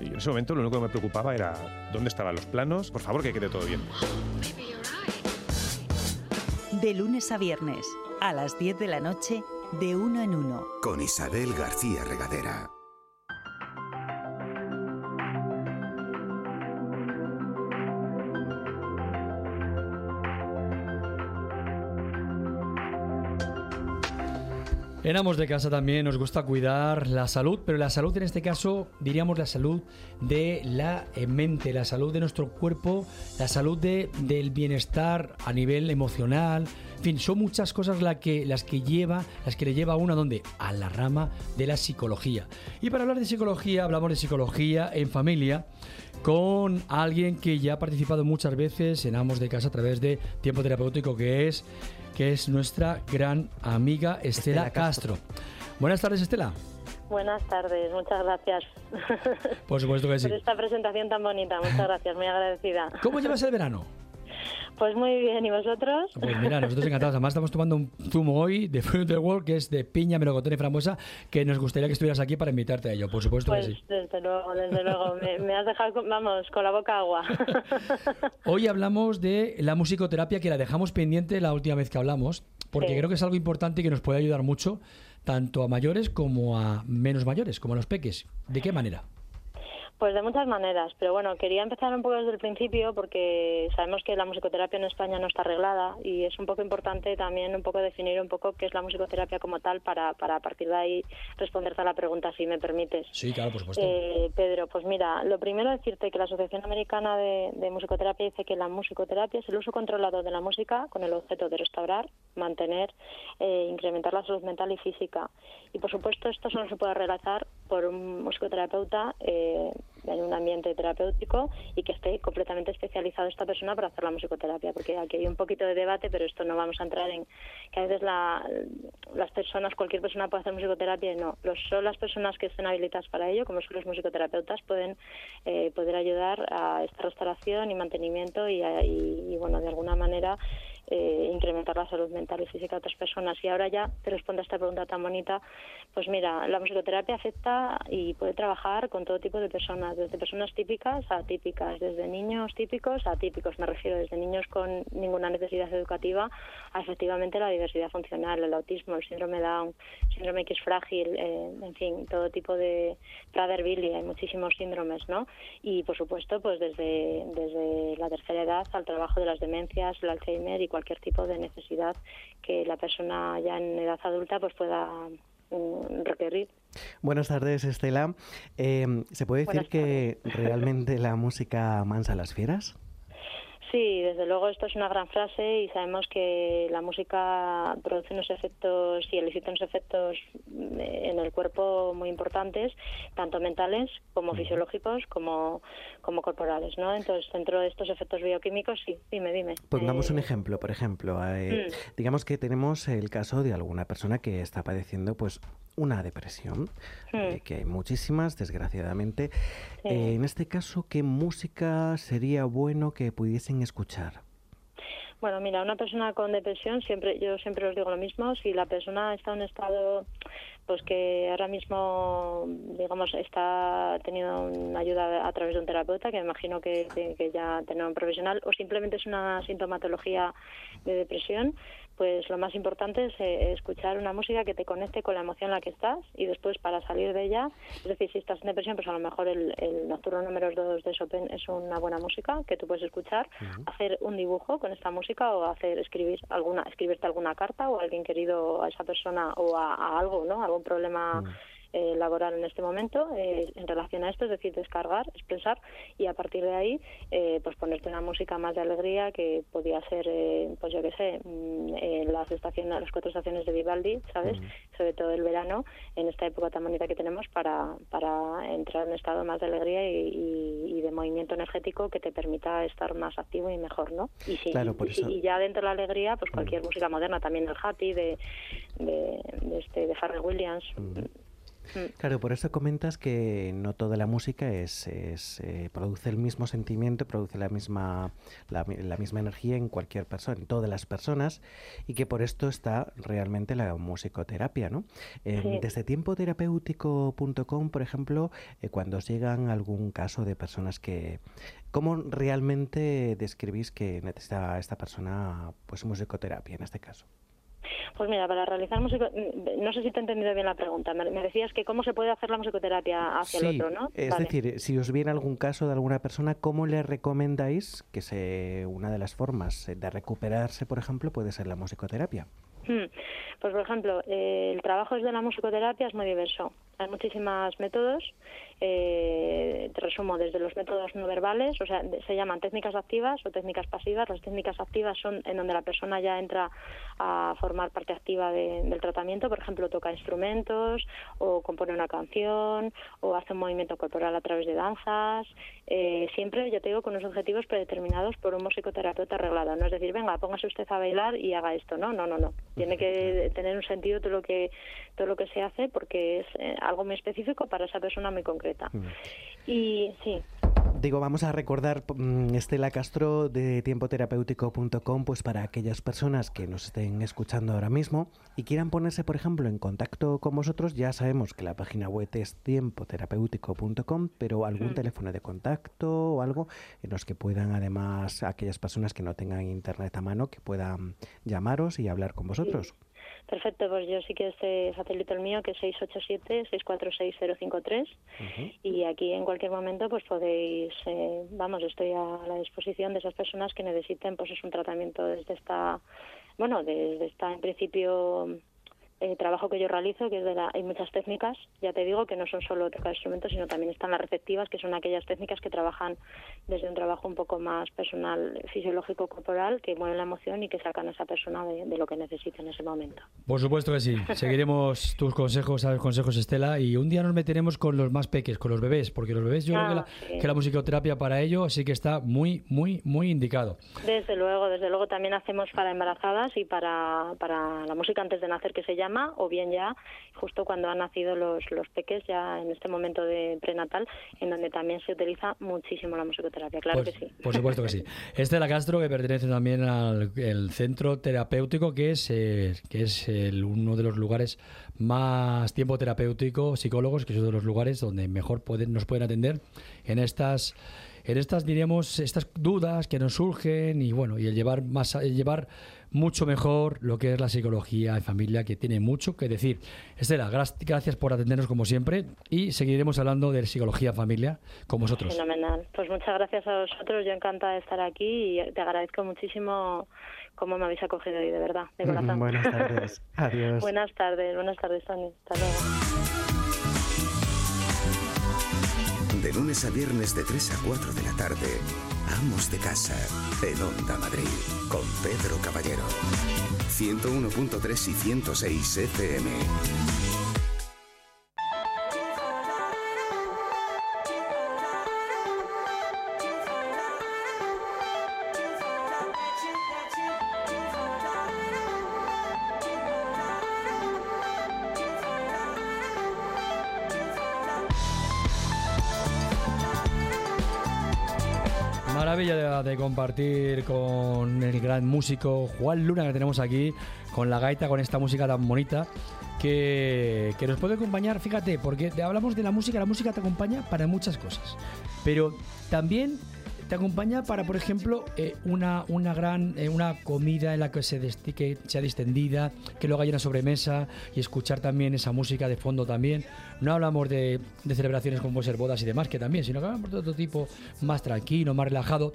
y en ese momento lo único que me preocupaba era dónde estaban los planos, por favor que quede todo bien. De lunes a viernes, a las 10 de la noche, de uno en uno. Con Isabel García Regadera. En Amos de Casa también nos gusta cuidar la salud, pero la salud en este caso diríamos la salud de la eh, mente, la salud de nuestro cuerpo, la salud de- del bienestar a nivel emocional. En fin, son muchas cosas la que, las que lleva, las que le lleva a uno a dónde? A la rama de la psicología. Y para hablar de psicología, hablamos de psicología en familia con alguien que ya ha participado muchas veces en Amos de Casa a través de Tiempo Terapéutico, que es, que es nuestra gran amiga Estela, Estela Castro. Castro. Buenas tardes, Estela. Buenas tardes, muchas gracias Por supuesto que sí. por esta presentación tan bonita. Muchas gracias, muy agradecida. ¿Cómo llevas el verano? Pues muy bien, ¿y vosotros? Pues mira, nosotros encantados. Además, estamos tomando un zumo hoy de Fruit of the World, que es de piña, melocotón y frambuesa, que nos gustaría que estuvieras aquí para invitarte a ello. Por supuesto Pues que sí. desde luego, desde luego. Me, me has dejado, vamos, con la boca agua. Hoy hablamos de la musicoterapia, que la dejamos pendiente la última vez que hablamos, porque Sí. creo que es algo importante y que nos puede ayudar mucho tanto a mayores como a menos mayores, como a los peques. ¿De qué manera? Pues de muchas maneras, pero bueno, quería empezar un poco desde el principio porque sabemos que la musicoterapia en España no está arreglada y es un poco importante también un poco definir un poco qué es la musicoterapia como tal para, para a partir de ahí responderte a la pregunta, si me permites. Sí, claro, por supuesto. Eh, Pedro, pues mira, lo primero decirte que la Asociación Americana de, de Musicoterapia dice que la musicoterapia es el uso controlado de la música con el objeto de restaurar, mantener, eh, incrementar la salud mental y física. Y por supuesto esto solo se puede realizar por un musicoterapeuta eh, en un ambiente terapéutico y que esté completamente especializado esta persona para hacer la musicoterapia, porque aquí hay un poquito de debate, pero esto no vamos a entrar en que a veces la- las personas, cualquier persona puede hacer musicoterapia y no. Los, solo las personas que estén habilitadas para ello, como son los musicoterapeutas, pueden eh, poder ayudar a esta restauración y mantenimiento y- y, bueno, de alguna manera eh, incrementar la salud mental y física de otras personas. Y ahora ya te respondo a esta pregunta tan bonita. Pues mira, la musicoterapia afecta y puede trabajar con todo tipo de personas, desde personas típicas a atípicas, desde niños típicos a atípicos, me refiero, desde niños con ninguna necesidad educativa a efectivamente la diversidad funcional, el autismo, el síndrome Down, síndrome X frágil, eh, en fin, todo tipo de Prader-Willi, hay muchísimos síndromes, ¿no? Y por supuesto, pues desde, desde la tercera edad al trabajo de las demencias, el Alzheimer y cualquier tipo de necesidad que la persona ya en edad adulta pues pueda mm, requerir. Buenas tardes, Estela. Eh, ¿Se puede decir Buenas que realmente la música mansa a las fieras? Sí, desde luego esto es una gran frase y sabemos que la música produce unos efectos y elicita unos efectos mm, en el cuerpo muy importantes, tanto mentales como fisiológicos como, como corporales, ¿no? Entonces, dentro de estos efectos bioquímicos, sí, dime, dime. Pongamos Eh, un ejemplo, por ejemplo, eh, Mm. digamos que tenemos el caso de alguna persona que está padeciendo pues una depresión, eh, Mm. que hay muchísimas, desgraciadamente. Sí. Eh, en este caso, ¿qué música sería bueno que pudiesen escuchar? Bueno, mira, una persona con depresión, siempre yo siempre os digo lo mismo, si la persona está en un estado pues que ahora mismo, digamos, está teniendo una ayuda a través de un terapeuta, que me imagino que, que, que ya tiene un profesional, o simplemente es una sintomatología de depresión, pues lo más importante es eh, escuchar una música que te conecte con la emoción en la que estás y después para salir de ella, es decir, si estás en depresión, pues a lo mejor el, el nocturno número 2 de Chopin es una buena música que tú puedes escuchar, hacer un dibujo con esta música o hacer escribir alguna escribirte alguna carta o a alguien querido a esa persona o a, a algo, ¿no? Algún problema eh, laboral en este momento eh, en relación a esto, es decir, descargar, expresar y a partir de ahí eh, pues ponerte una música más de alegría que podía ser, eh, pues yo qué sé, mm, eh, las estaciones, las cuatro estaciones de Vivaldi, ¿sabes? Sobre todo el verano, en esta época tan bonita que tenemos para, para entrar en un estado más de alegría y, y- y de movimiento energético que te permita estar más activo y mejor, ¿no? Y, si- Claro, por y eso- y ya dentro de la alegría, pues cualquier música moderna, también el happy de, de, de este, de Pharrell Williams. Mm. Claro, por eso comentas que no toda la música es, es, eh, produce el mismo sentimiento, produce la misma, la, la misma energía en cualquier persona, en todas las personas, y que por esto está realmente la musicoterapia, ¿no? Eh, Sí. Desde tiempoterapéutico.com, por ejemplo, eh, cuando os llegan algún caso de personas que... ¿Cómo realmente describís que necesita esta persona pues musicoterapia en este caso? Pues mira, para realizar música, mm, no sé si te he entendido bien la pregunta. Me, me decías que cómo se puede hacer la musicoterapia hacia el otro, ¿no? es Vale. decir, si os viene algún caso de alguna persona, ¿cómo le recomendáis que se, una de las formas de recuperarse, por ejemplo, puede ser la musicoterapia? Hmm. Pues, por ejemplo, eh, el trabajo desde la musicoterapia es muy diverso. Hay muchísimos métodos. eh, te resumo, desde los métodos no verbales, o sea, se llaman técnicas activas o técnicas pasivas. Las técnicas activas son en donde la persona ya entra a formar parte activa de- del tratamiento. Por ejemplo, toca instrumentos o compone una canción o hace un movimiento corporal a través de danzas. Eh, siempre, yo te digo, con unos objetivos predeterminados por un musicoterapeuta arreglado. No es decir, venga, póngase usted a bailar y haga esto. No, no, no, no. Tiene que tener un sentido todo lo que todo lo que se hace porque es eh, algo muy específico para esa persona muy concreta. Y sí. Digo, vamos a recordar mm, Estela Castro de tiempoterapéutico.com, pues para aquellas personas que nos estén escuchando ahora mismo y quieran ponerse, por ejemplo, en contacto con vosotros, ya sabemos que la página web es tiempoterapéutico.com, pero algún Mm. teléfono de contacto o algo en los que puedan, además, aquellas personas que no tengan internet a mano, que puedan llamaros y hablar con vosotros. Perfecto, pues yo sí que este facilito el mío, que es 687-646-053. Y aquí en cualquier momento pues podéis, eh, vamos, estoy a la disposición de esas personas que necesiten pues es un tratamiento desde esta, bueno, desde esta en principio eh, trabajo que yo realizo, que es de la, hay muchas técnicas, ya te digo que no son solo tocar instrumentos, sino también están las receptivas, que son aquellas técnicas que trabajan desde un trabajo un poco más personal, fisiológico, corporal, que mueven la emoción y que sacan a esa persona de, de lo que necesita en ese momento. Por supuesto que sí. Seguiremos tus consejos, sabes, consejos, Estela, y un día nos meteremos con los más peques, con los bebés, porque los bebés yo creo que la, Ah, sí. que la musicoterapia para ello sí que está muy, muy, muy indicado. Desde luego, desde luego también hacemos para embarazadas y para, para la música antes de nacer que se llama, o bien ya justo cuando han nacido los, los peques, ya en este momento de prenatal, en donde también se utiliza muchísimo la musicoterapia, claro Pues, que sí. Por supuesto que sí. Estela Castro, que pertenece también al el centro terapéutico, que es, eh, que es el- uno de los lugares más tiempo terapéutico, psicólogos, que es uno de los lugares donde mejor pueden, nos pueden atender en estas, en estas, diremos, estas dudas que nos surgen y bueno, y el llevar más, el llevar mucho mejor lo que es la psicología en familia, que tiene mucho que decir. Estela, gracias por atendernos como siempre y seguiremos hablando de psicología en familia con vosotros. Fenomenal. Pues muchas gracias a vosotros, yo encantada de estar aquí y te agradezco muchísimo cómo me habéis acogido hoy, de verdad, de corazón. Buenas tardes. Adiós. Buenas tardes, buenas tardes, Tony. Hasta luego. De lunes a viernes de 3 a 4 de la tarde, Amos de Casa, en Onda Madrid, con Pedro Caballero. 101.3 y 106 FM. De, de compartir con el gran músico Juan Luna que tenemos aquí, con la gaita, con esta música tan bonita que, que nos puede acompañar, fíjate, porque hablamos de la música, la música te acompaña para muchas cosas, pero también te acompaña para, por ejemplo, eh, una, una gran eh, una comida en la que se desti- que sea distendida, que luego haya una sobremesa y escuchar también esa música de fondo también. No hablamos de, de celebraciones como puede ser bodas y demás, que también, sino que hablamos de otro tipo más tranquilo, más relajado.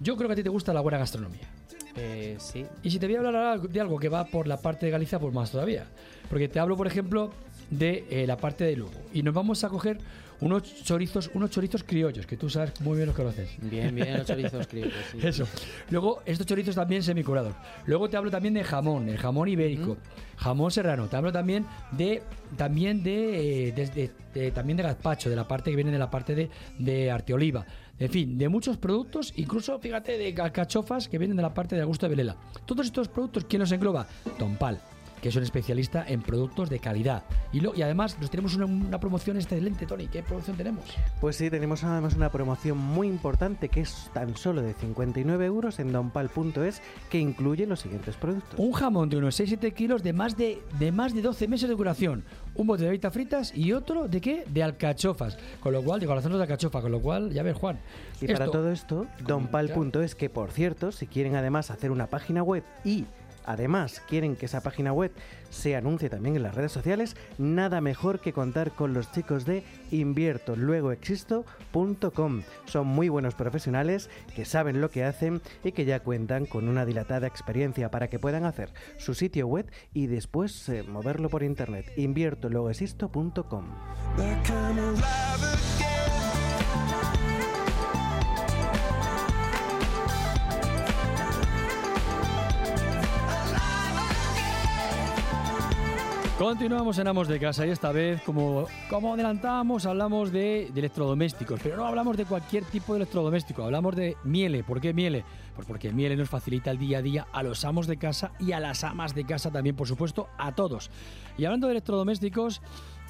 Yo creo que a ti te gusta la buena gastronomía. Eh, sí. Y si te voy a hablar ahora de algo que va por la parte de Galicia, pues más todavía. Porque te hablo, por ejemplo, de eh, la parte de Lugo. Y nos vamos a coger unos chorizos, unos chorizos criollos, que tú sabes muy bien los conoces. Bien, bien, los chorizos criollos, sí. Eso. Luego, estos chorizos también semicurados. Luego te hablo también de jamón, el jamón ibérico, jamón serrano. Te hablo también de también de, eh, de- de- de- también de gazpacho, de la parte que viene de la parte de, de arteoliva. En fin, de muchos productos, incluso, fíjate, de cachofas que vienen de la parte de Augusto de Velela. Todos estos productos, ¿quién los engloba? Tompal que es un especialista en productos de calidad. Y, lo, y además nos tenemos una, una promoción excelente, Tony. ¿Qué promoción tenemos? Pues sí, tenemos además una promoción muy importante que es tan solo de 59 euros en donpal.es que incluye los siguientes productos. Un jamón de unos 6-7 kilos de más de, de más de 12 meses de duración. Un bote de alitas fritas y otro de qué? De alcachofas. Con lo cual, de corazones de alcachofa. Con lo cual, ya ves, Juan. Y para todo esto, donpal.es, que por cierto, si quieren además hacer una página web y además quieren que esa página web se anuncie también en las redes sociales, nada mejor que contar con los chicos de inviertoluegoexisto.com. Son muy buenos profesionales que saben lo que hacen y que ya cuentan con una dilatada experiencia para que puedan hacer su sitio web y después eh, moverlo por internet. inviertoluegoexisto.com. Continuamos en Amos de Casa y esta vez, como, como adelantábamos, hablamos de, de electrodomésticos, pero no hablamos de cualquier tipo de electrodoméstico, hablamos de Miele. ¿Por qué Miele? Pues porque Miele nos facilita el día a día a los amos de casa y a las amas de casa también, por supuesto, a todos. Y hablando de electrodomésticos,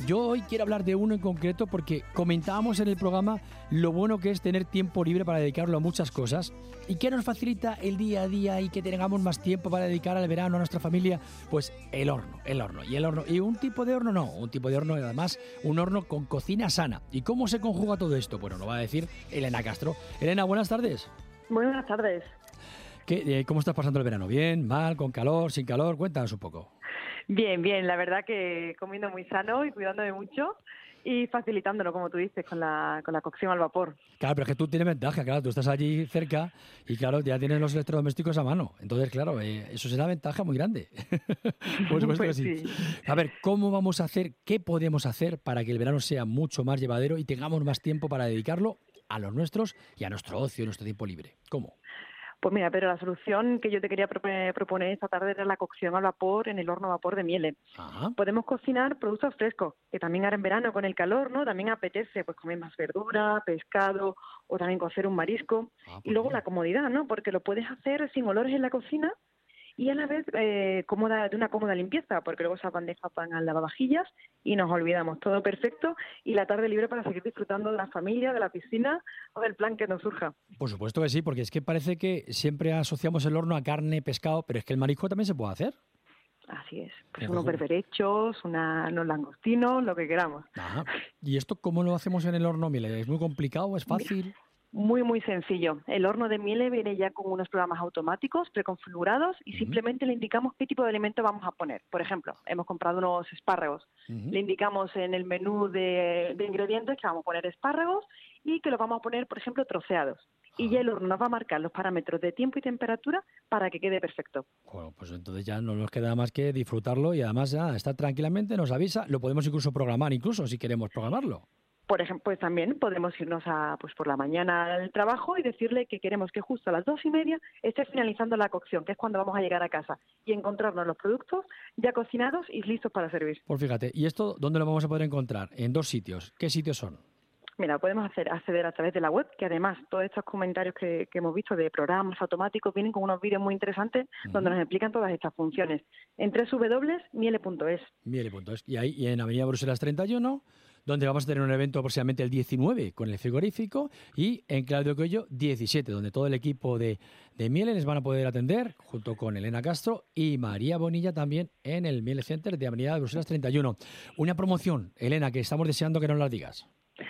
Yo hoy quiero hablar de uno en concreto porque comentábamos en el programa lo bueno que es tener tiempo libre para dedicarlo a muchas cosas y que nos facilita el día a día y que tengamos más tiempo para dedicar al verano a nuestra familia, pues el horno, el horno y el horno. Y un tipo de horno no, un tipo de horno además un horno con cocina sana. ¿Y cómo se conjuga todo esto? Bueno, lo va a decir Elena Castro. Elena, buenas tardes. Buenas tardes. ¿Qué, eh, ¿Cómo estás pasando el verano? ¿Bien? ¿Mal? ¿Con calor? ¿Sin calor? Cuéntanos un poco. Bien, bien. La verdad que comiendo muy sano y cuidándome mucho y facilitándolo, como tú dices, con la, con la cocción al vapor. Claro, pero es que tú tienes ventaja, claro, tú estás allí cerca y claro, ya tienes los electrodomésticos a mano. Entonces, claro, eh, eso será ventaja muy grande. Por supuesto Pues que sí. sí. A ver, ¿cómo vamos a hacer, qué podemos hacer para que el verano sea mucho más llevadero y tengamos más tiempo para dedicarlo a los nuestros y a nuestro ocio y nuestro tiempo libre? ¿Cómo? Pues mira, pero la solución que yo te quería propo- proponer esta tarde era la cocción al vapor en el horno a vapor de miele. Podemos cocinar productos frescos, que también ahora en verano con el calor, ¿no? También apetece pues comer más verdura, pescado o también cocer un marisco. y luego la comodidad, ¿no? Porque lo puedes hacer sin olores en la cocina y a la vez eh, cómoda, de una cómoda limpieza, porque luego esas bandejas van al lavavajillas y nos olvidamos. Todo perfecto y la tarde libre para seguir disfrutando de la familia, de la piscina o del plan que nos surja. Por supuesto que sí, porque es que parece que siempre asociamos el horno a carne, pescado, pero es que el marisco también se puede hacer. Así es. Pues unos berberechos, una, unos langostinos, lo que queramos. Ajá. ¿Y esto cómo lo hacemos en el horno? Mire, ¿es muy complicado? ¿Es fácil? Muy, muy sencillo. El horno de miele viene ya con unos programas automáticos preconfigurados y simplemente le indicamos qué tipo de alimento vamos a poner. Por ejemplo, hemos comprado unos espárragos. Le indicamos en el menú de, de ingredientes que vamos a poner espárragos y que los vamos a poner, por ejemplo, troceados. Y ya el horno nos va a marcar los parámetros de tiempo y temperatura para que quede perfecto. Bueno, pues entonces ya no nos queda más que disfrutarlo y además ya estar tranquilamente, nos avisa, lo podemos incluso programar, incluso si queremos programarlo. Por ejemplo, pues también podemos irnos a, pues por la mañana al trabajo y decirle que queremos que justo a las dos y media esté finalizando la cocción, que es cuando vamos a llegar a casa, y encontrarnos los productos ya cocinados y listos para servir. Pues fíjate, ¿y esto dónde lo vamos a poder encontrar? En dos sitios. ¿Qué sitios son? Mira, podemos hacer, acceder a través de la web, que además todos estos comentarios que, que hemos visto de programas automáticos vienen con unos vídeos muy interesantes donde nos explican todas estas funciones. En www.miele.es. Miele.es. Y ahí y en Avenida Bruselas 31, donde vamos a tener un evento aproximadamente el 19 con el frigorífico y en Claudio Coello 17, donde todo el equipo de, de Miele les van a poder atender junto con Elena Castro y María Bonilla también en el Miele Center de Avenida Bruselas 31. Una promoción, Elena, que estamos deseando que nos la digas.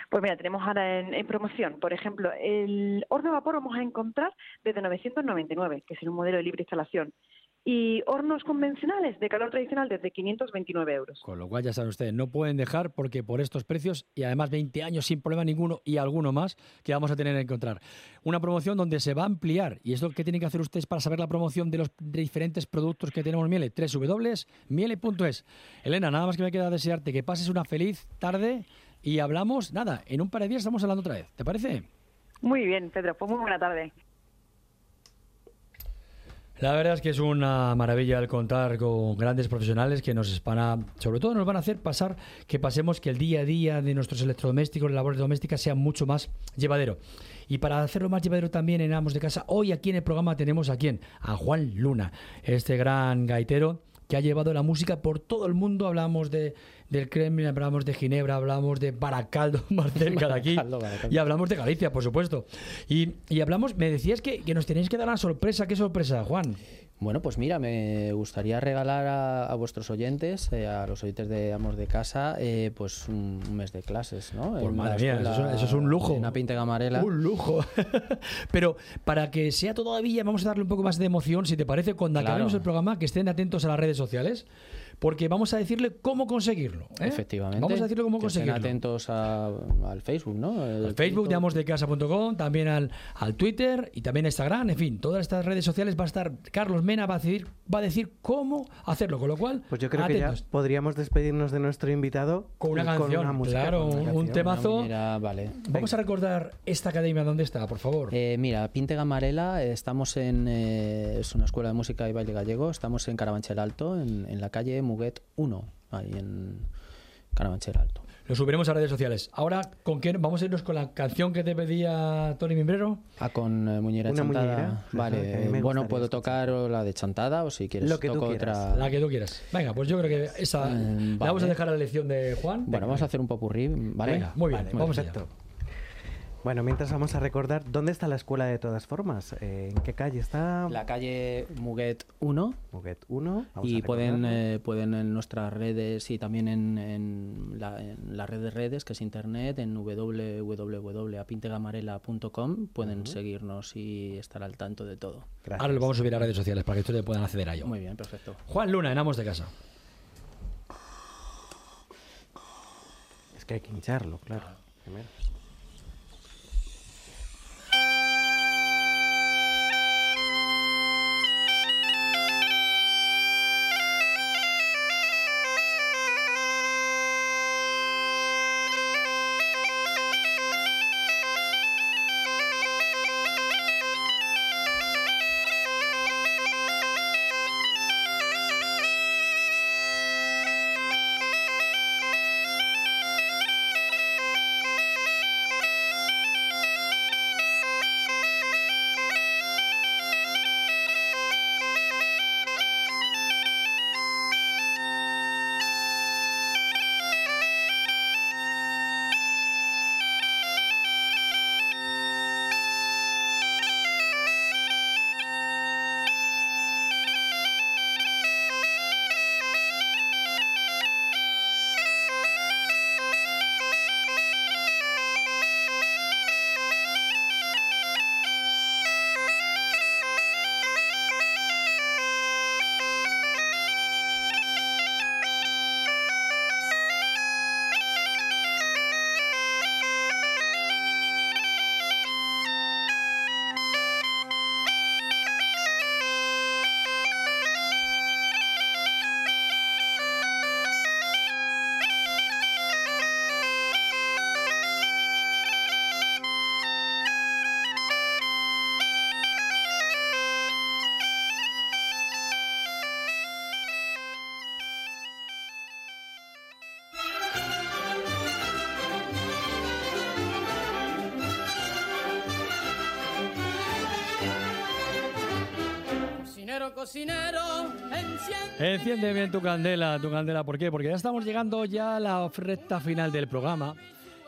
Pues mira, tenemos ahora en, promoción, por ejemplo, el horno de vapor vamos a encontrar desde 999, que es un modelo de libre instalación. Y hornos convencionales de calor tradicional desde 529 euros. Con lo cual, ya saben ustedes, no pueden dejar porque por estos precios y además 20 años sin problema ninguno y alguno más que vamos a tener que encontrar. Una promoción donde se va a ampliar. ¿Y esto qué tienen que hacer ustedes para saber la promoción de los diferentes productos que tenemos en Miele? www.miele.es. Elena, nada más que me queda desearte que pases una feliz tarde y hablamos, nada, en un par de días estamos hablando otra vez. ¿Te parece? Muy bien, Pedro, pues muy buena tarde. La verdad es que es una maravilla el contar con grandes profesionales que nos van a, sobre todo nos van a hacer pasar que pasemos que el día a día de nuestros electrodomésticos, labores domésticas sea mucho más llevadero. Y para hacerlo más llevadero también en Amos de Casa, hoy aquí en el programa tenemos a quién? A Juan Luna, este gran gaitero que ha llevado la música por todo el mundo. Hablamos de, del Kremlin, hablamos de Ginebra, hablamos de Baracaldo, más cerca de aquí. Baracaldo, Baracaldo. Y hablamos de Galicia, por supuesto. Y, y hablamos, me decías que, que nos tenéis que dar una sorpresa. ¿Qué sorpresa, Juan? Bueno, pues mira, me gustaría regalar a, a vuestros oyentes, eh, a los oyentes de Amos de Casa, eh, pues un, un mes de clases, ¿no? Pues En una madre mía, eso, eso es un lujo. Una Pinta Gamarela. Un lujo. Pero para que sea todavía, vamos a darle un poco más de emoción, si te parece, cuando Claro. acabemos el programa, que estén atentos a las redes sociales, porque vamos a decirle cómo conseguirlo. ¿eh? Efectivamente. Vamos a decirle cómo Que estén conseguirlo. atentos a- al Facebook, ¿no? El Al Facebook de amosdecasa.com, también al, al Twitter y también a Instagram, en fin, todas estas redes sociales va a estar Carlos Mena va a decir va a decir cómo hacerlo, con lo cual Pues yo creo que ya podríamos despedirnos de nuestro invitado Con una canción, una música, claro, con una un- canción. un temazo. Mira, vale. Vamos a recordar esta academia dónde está, por favor. Eh, mira, Pinte Gamarela, eh, estamos en. eh, es una escuela de música y baile gallego. Estamos en Carabanchel Alto, en, en la calle Muguet 1, ahí en Carabanchel Alto. Lo subiremos a redes sociales. Ahora, ¿con qué? ¿Vamos a irnos con la canción que te pedía Tony Mimbrero? Ah, con eh, Muñera Una Chantada. Vale, a eh, bueno, puedo tocar o la de Chantada o si quieres Lo que tú toco otra. La que tú quieras. Venga, pues yo creo que esa la vamos a Eh, dejar a la elección de Juan. Bueno, vamos a hacer un popurrí, ¿vale? Venga, muy bien, Vale, vamos allá. perfecto. Bueno, mientras vamos a recordar, ¿dónde está la escuela de todas formas? Eh, ¿En qué calle está? La calle Muguet 1. Muguet 1. vamos Y a pueden, eh, pueden en nuestras redes y también en, en la, en la red de redes, que es internet, en www.apintegamarela.com, pueden seguirnos y estar al tanto de todo. Ahora lo vamos a subir a redes sociales para que ustedes puedan acceder a ello. Muy bien, perfecto. Juan Luna, en Amos de Casa. Es que hay que hincharlo, claro. primero. Enciende bien tu candela, tu candela. ¿Por qué? Porque ya estamos llegando ya a la recta final del programa.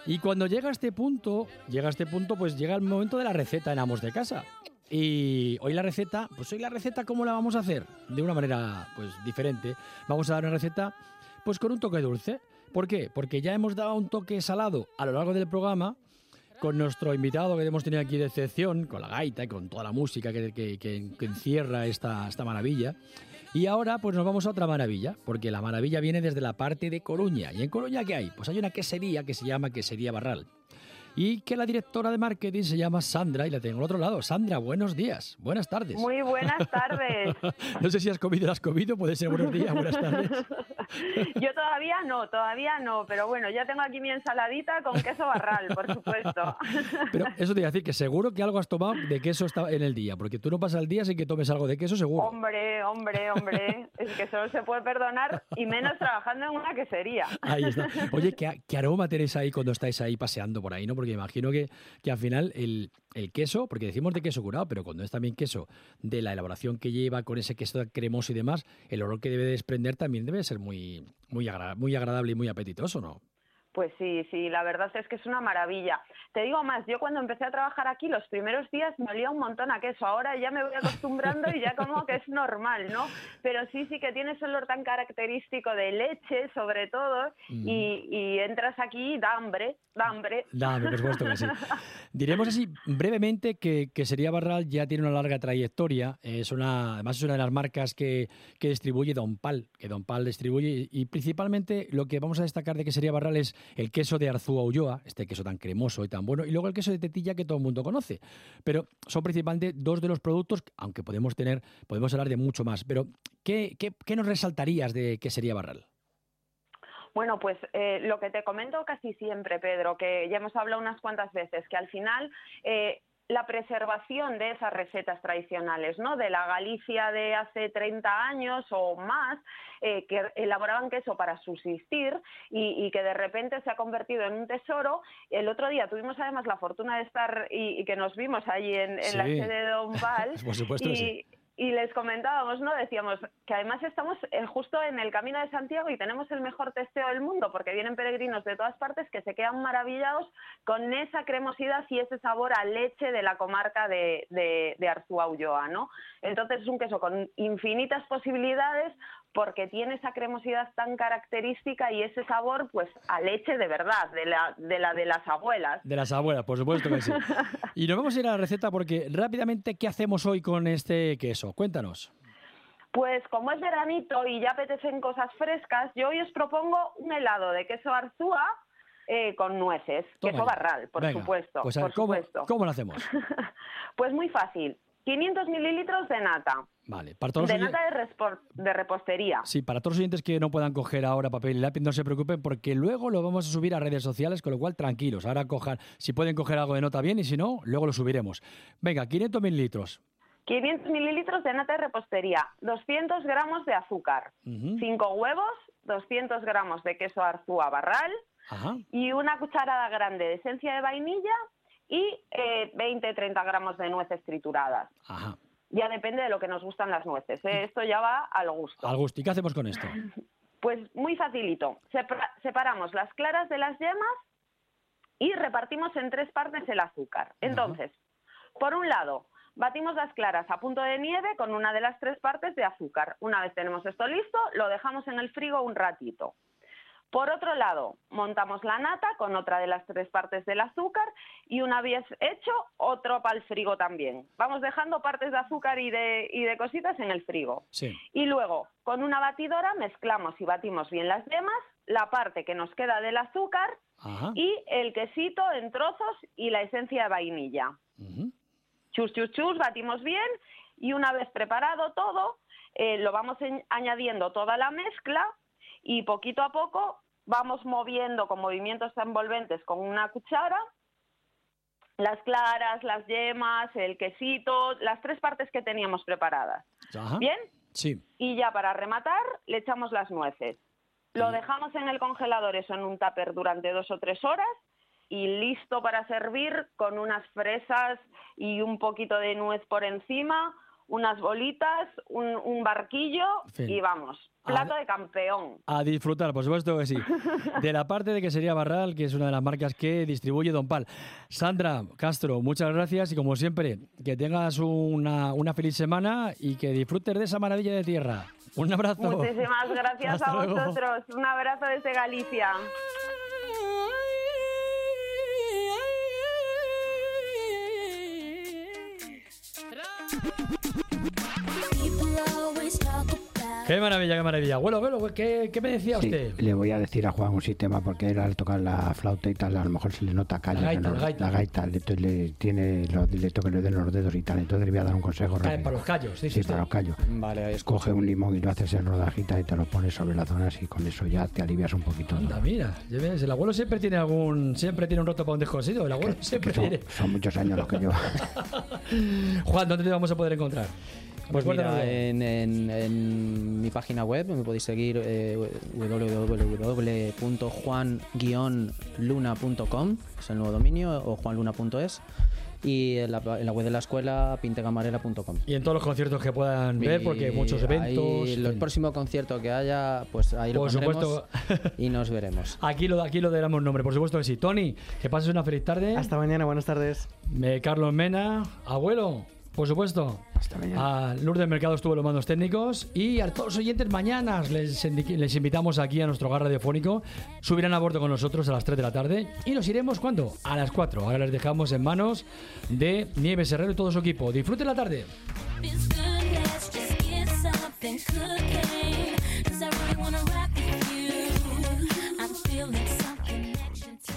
Y cuando llega a este punto, llega a este punto, pues llega el momento de la receta en Amos de Casa. Y hoy la receta, pues hoy la receta, ¿cómo la vamos a hacer? De una manera, pues, diferente. Vamos a dar una receta, pues, con un toque dulce. ¿Por qué? Porque ya hemos dado un toque salado a lo largo del programa con nuestro invitado que hemos tenido aquí de excepción, con la gaita y con toda la música que, que- encierra esta, esta maravilla. Y ahora pues nos vamos a otra maravilla, porque la maravilla viene desde la parte de Coruña. ¿Y en Coruña qué hay? Pues hay una quesería que se llama Quesería Barral. Y que la directora de marketing se llama Sandra y la tengo al otro lado. Sandra, buenos días, buenas tardes. Muy buenas tardes. no sé si has comido o has comido, puede ser buenos días, buenas tardes. Yo todavía no, todavía no, pero bueno, ya tengo aquí mi ensaladita con queso barral, por supuesto. Pero eso te iba a decir que seguro que algo has tomado de queso está en el día, porque tú no pasas el día sin que tomes algo de queso, seguro. Hombre, hombre, hombre, es que solo se puede perdonar y menos trabajando en una quesería. Ahí está. Oye, ¿qué, qué aroma tenéis ahí cuando estáis ahí paseando por ahí, no? Porque imagino que, que al final el, el queso, porque decimos de queso curado, pero cuando es también queso de la elaboración que lleva con ese queso cremoso y demás, el olor que debe desprender también debe ser muy, muy, muy agradable y muy apetitoso, ¿no? Pues sí, sí, la verdad es que es una maravilla. Te digo más, yo cuando empecé a trabajar aquí los primeros días me olía un montón a queso, ahora ya me voy acostumbrando y ya como que es normal, ¿no? Pero sí, sí que tiene ese olor tan característico de leche, sobre todo, y, y entras aquí y da hambre, da hambre. Dame, por supuesto que sí. Diremos así brevemente que, que Sería Barral ya tiene una larga trayectoria. Es una, además es una de las marcas que, que distribuye Don Pal, que Don Pal distribuye. Y principalmente lo que vamos a destacar de que Sería Barral es el queso de Arzúa Ulloa, este queso tan cremoso y tan bueno, y luego el queso de Tetilla que todo el mundo conoce. Pero son principalmente dos de los productos, aunque podemos tener, podemos hablar de mucho más. Pero, ¿qué, qué, qué nos resaltarías de que Sería Barral? Bueno, pues eh, lo que te comento casi siempre, Pedro, que ya hemos hablado unas cuantas veces, que al final eh, la preservación de esas recetas tradicionales, ¿no? De la Galicia de hace 30 años o más, eh, que elaboraban queso para subsistir y, que de repente se ha convertido en un tesoro. El otro día tuvimos además la fortuna de estar y, que nos vimos allí en, la sede de Don Val. Por supuesto, sí y les comentábamos, ¿no? Decíamos que además estamos eh, justo en el camino de Santiago y tenemos el mejor testeo del mundo porque vienen peregrinos de todas partes que se quedan maravillados con esa cremosidad y ese sabor a leche de la comarca de, de, Arzúa Ulloa, ¿no? Entonces es un queso con infinitas posibilidades, porque tiene esa cremosidad tan característica y ese sabor, pues, a leche de verdad, de la de, la de las abuelas. De las abuelas, por supuesto que sí. y nos vamos a ir a la receta porque rápidamente, ¿qué hacemos hoy con este queso? Cuéntanos. Pues como es veranito y ya apetecen cosas frescas, yo hoy os propongo un helado de queso arzúa eh, con nueces, queso barral, por supuesto. Pues por ¿cómo, supuesto. ¿cómo lo hacemos? pues muy fácil. 500 mililitros de nata. Vale, para todos de nata de, repostería. Sí, para todos los oyentes que no puedan coger ahora papel y lápiz, no se preocupen porque luego lo vamos a subir a redes sociales, con lo cual tranquilos. Ahora cojan, si pueden coger algo de nota bien y si no, luego lo subiremos. Venga, 500 mililitros. 500 mililitros de nata de repostería, 200 gramos de azúcar, 5 huevos, 200 gramos de queso arzúa barral y una cucharada grande de esencia de vainilla y eh, 20-30 gramos de nueces trituradas. Ya depende de lo que nos gustan las nueces. ¿eh? Esto ya va al gusto. Al gusto. ¿Y qué hacemos con esto? Pues muy facilito. separamos las claras de las yemas y repartimos en tres partes el azúcar. Entonces, por un lado, batimos las claras a punto de nieve con una de las tres partes de azúcar. Una vez tenemos esto listo, lo dejamos en el frigo un ratito. Por otro lado, montamos la nata con otra de las tres partes del azúcar y una vez hecho, otro para el frigo también. Vamos dejando partes de azúcar y de, y de cositas en el frigo. Y luego, con una batidora mezclamos y batimos bien las yemas, la parte que nos queda del azúcar y el quesito en trozos y la esencia de vainilla. Chus, chus, chus, batimos bien y una vez preparado todo, eh, lo vamos añadiendo toda la mezcla y poquito a poco vamos moviendo con movimientos envolventes con una cuchara las claras, las yemas, el quesito, las tres partes que teníamos preparadas. ¿Bien? Sí. Y ya para rematar le echamos las nueces. Lo dejamos en el congelador, eso en un tupper durante dos o tres horas y listo para servir con unas fresas y un poquito de nuez por encima unas bolitas, un, barquillo y vamos, plato de campeón. A disfrutar, por supuesto que sí. De la parte de que sería Barral, que es una de las marcas que distribuye Don Pal. Sandra Castro, muchas gracias y como siempre, que tengas una, una feliz semana y que disfrutes de esa maravilla de tierra. Un abrazo. Muchísimas gracias a vosotros. Un abrazo desde Galicia. People always talk about Qué maravilla, qué maravilla. Abuelo, abuelo, ¿qué, qué me decía usted? Le voy a decir a Juan un sistema porque él al tocar la flauta y tal, a lo mejor se le nota calle. La gaita, la gaita. La gaita, entonces le, tiene, le toca le den los dedos y tal. Entonces le voy a dar un consejo. Para los callos, sí, sí. para los callos. Vale, Coge un limón y lo haces en rodajitas y te lo pones sobre las zonas y con eso ya te alivias un poquito. Anda, mira, ves, el abuelo siempre tiene algún, siempre tiene un roto para un desconocido. El abuelo siempre son, tiene. Son muchos años los que yo. Juan, ¿dónde te vamos a poder encontrar? Pues mira, en, mi página web me podéis seguir eh, www.juan-luna.com, es el nuevo dominio, o juanluna.es y en la, web de la escuela pintegamarela.com. Y en todos los conciertos que puedan ver, porque hay muchos eventos. Y el próximo concierto que haya, pues ahí lo pondremos y nos veremos. Aquí lo, aquí lo damos nombre, por supuesto que sí. Tony, que pases una feliz tarde. Hasta mañana, buenas tardes. Carlos Mena, abuelo, por supuesto. Hasta mañana. A Lourdes Mercado estuvo los mandos técnicos y a todos los oyentes mañana les, les invitamos aquí a nuestro hogar radiofónico. Subirán a bordo con nosotros a las 3 de la tarde y nos iremos ¿cuándo? A las 4. Ahora les dejamos en manos de Nieves Herrero y todo su equipo. Disfruten la tarde.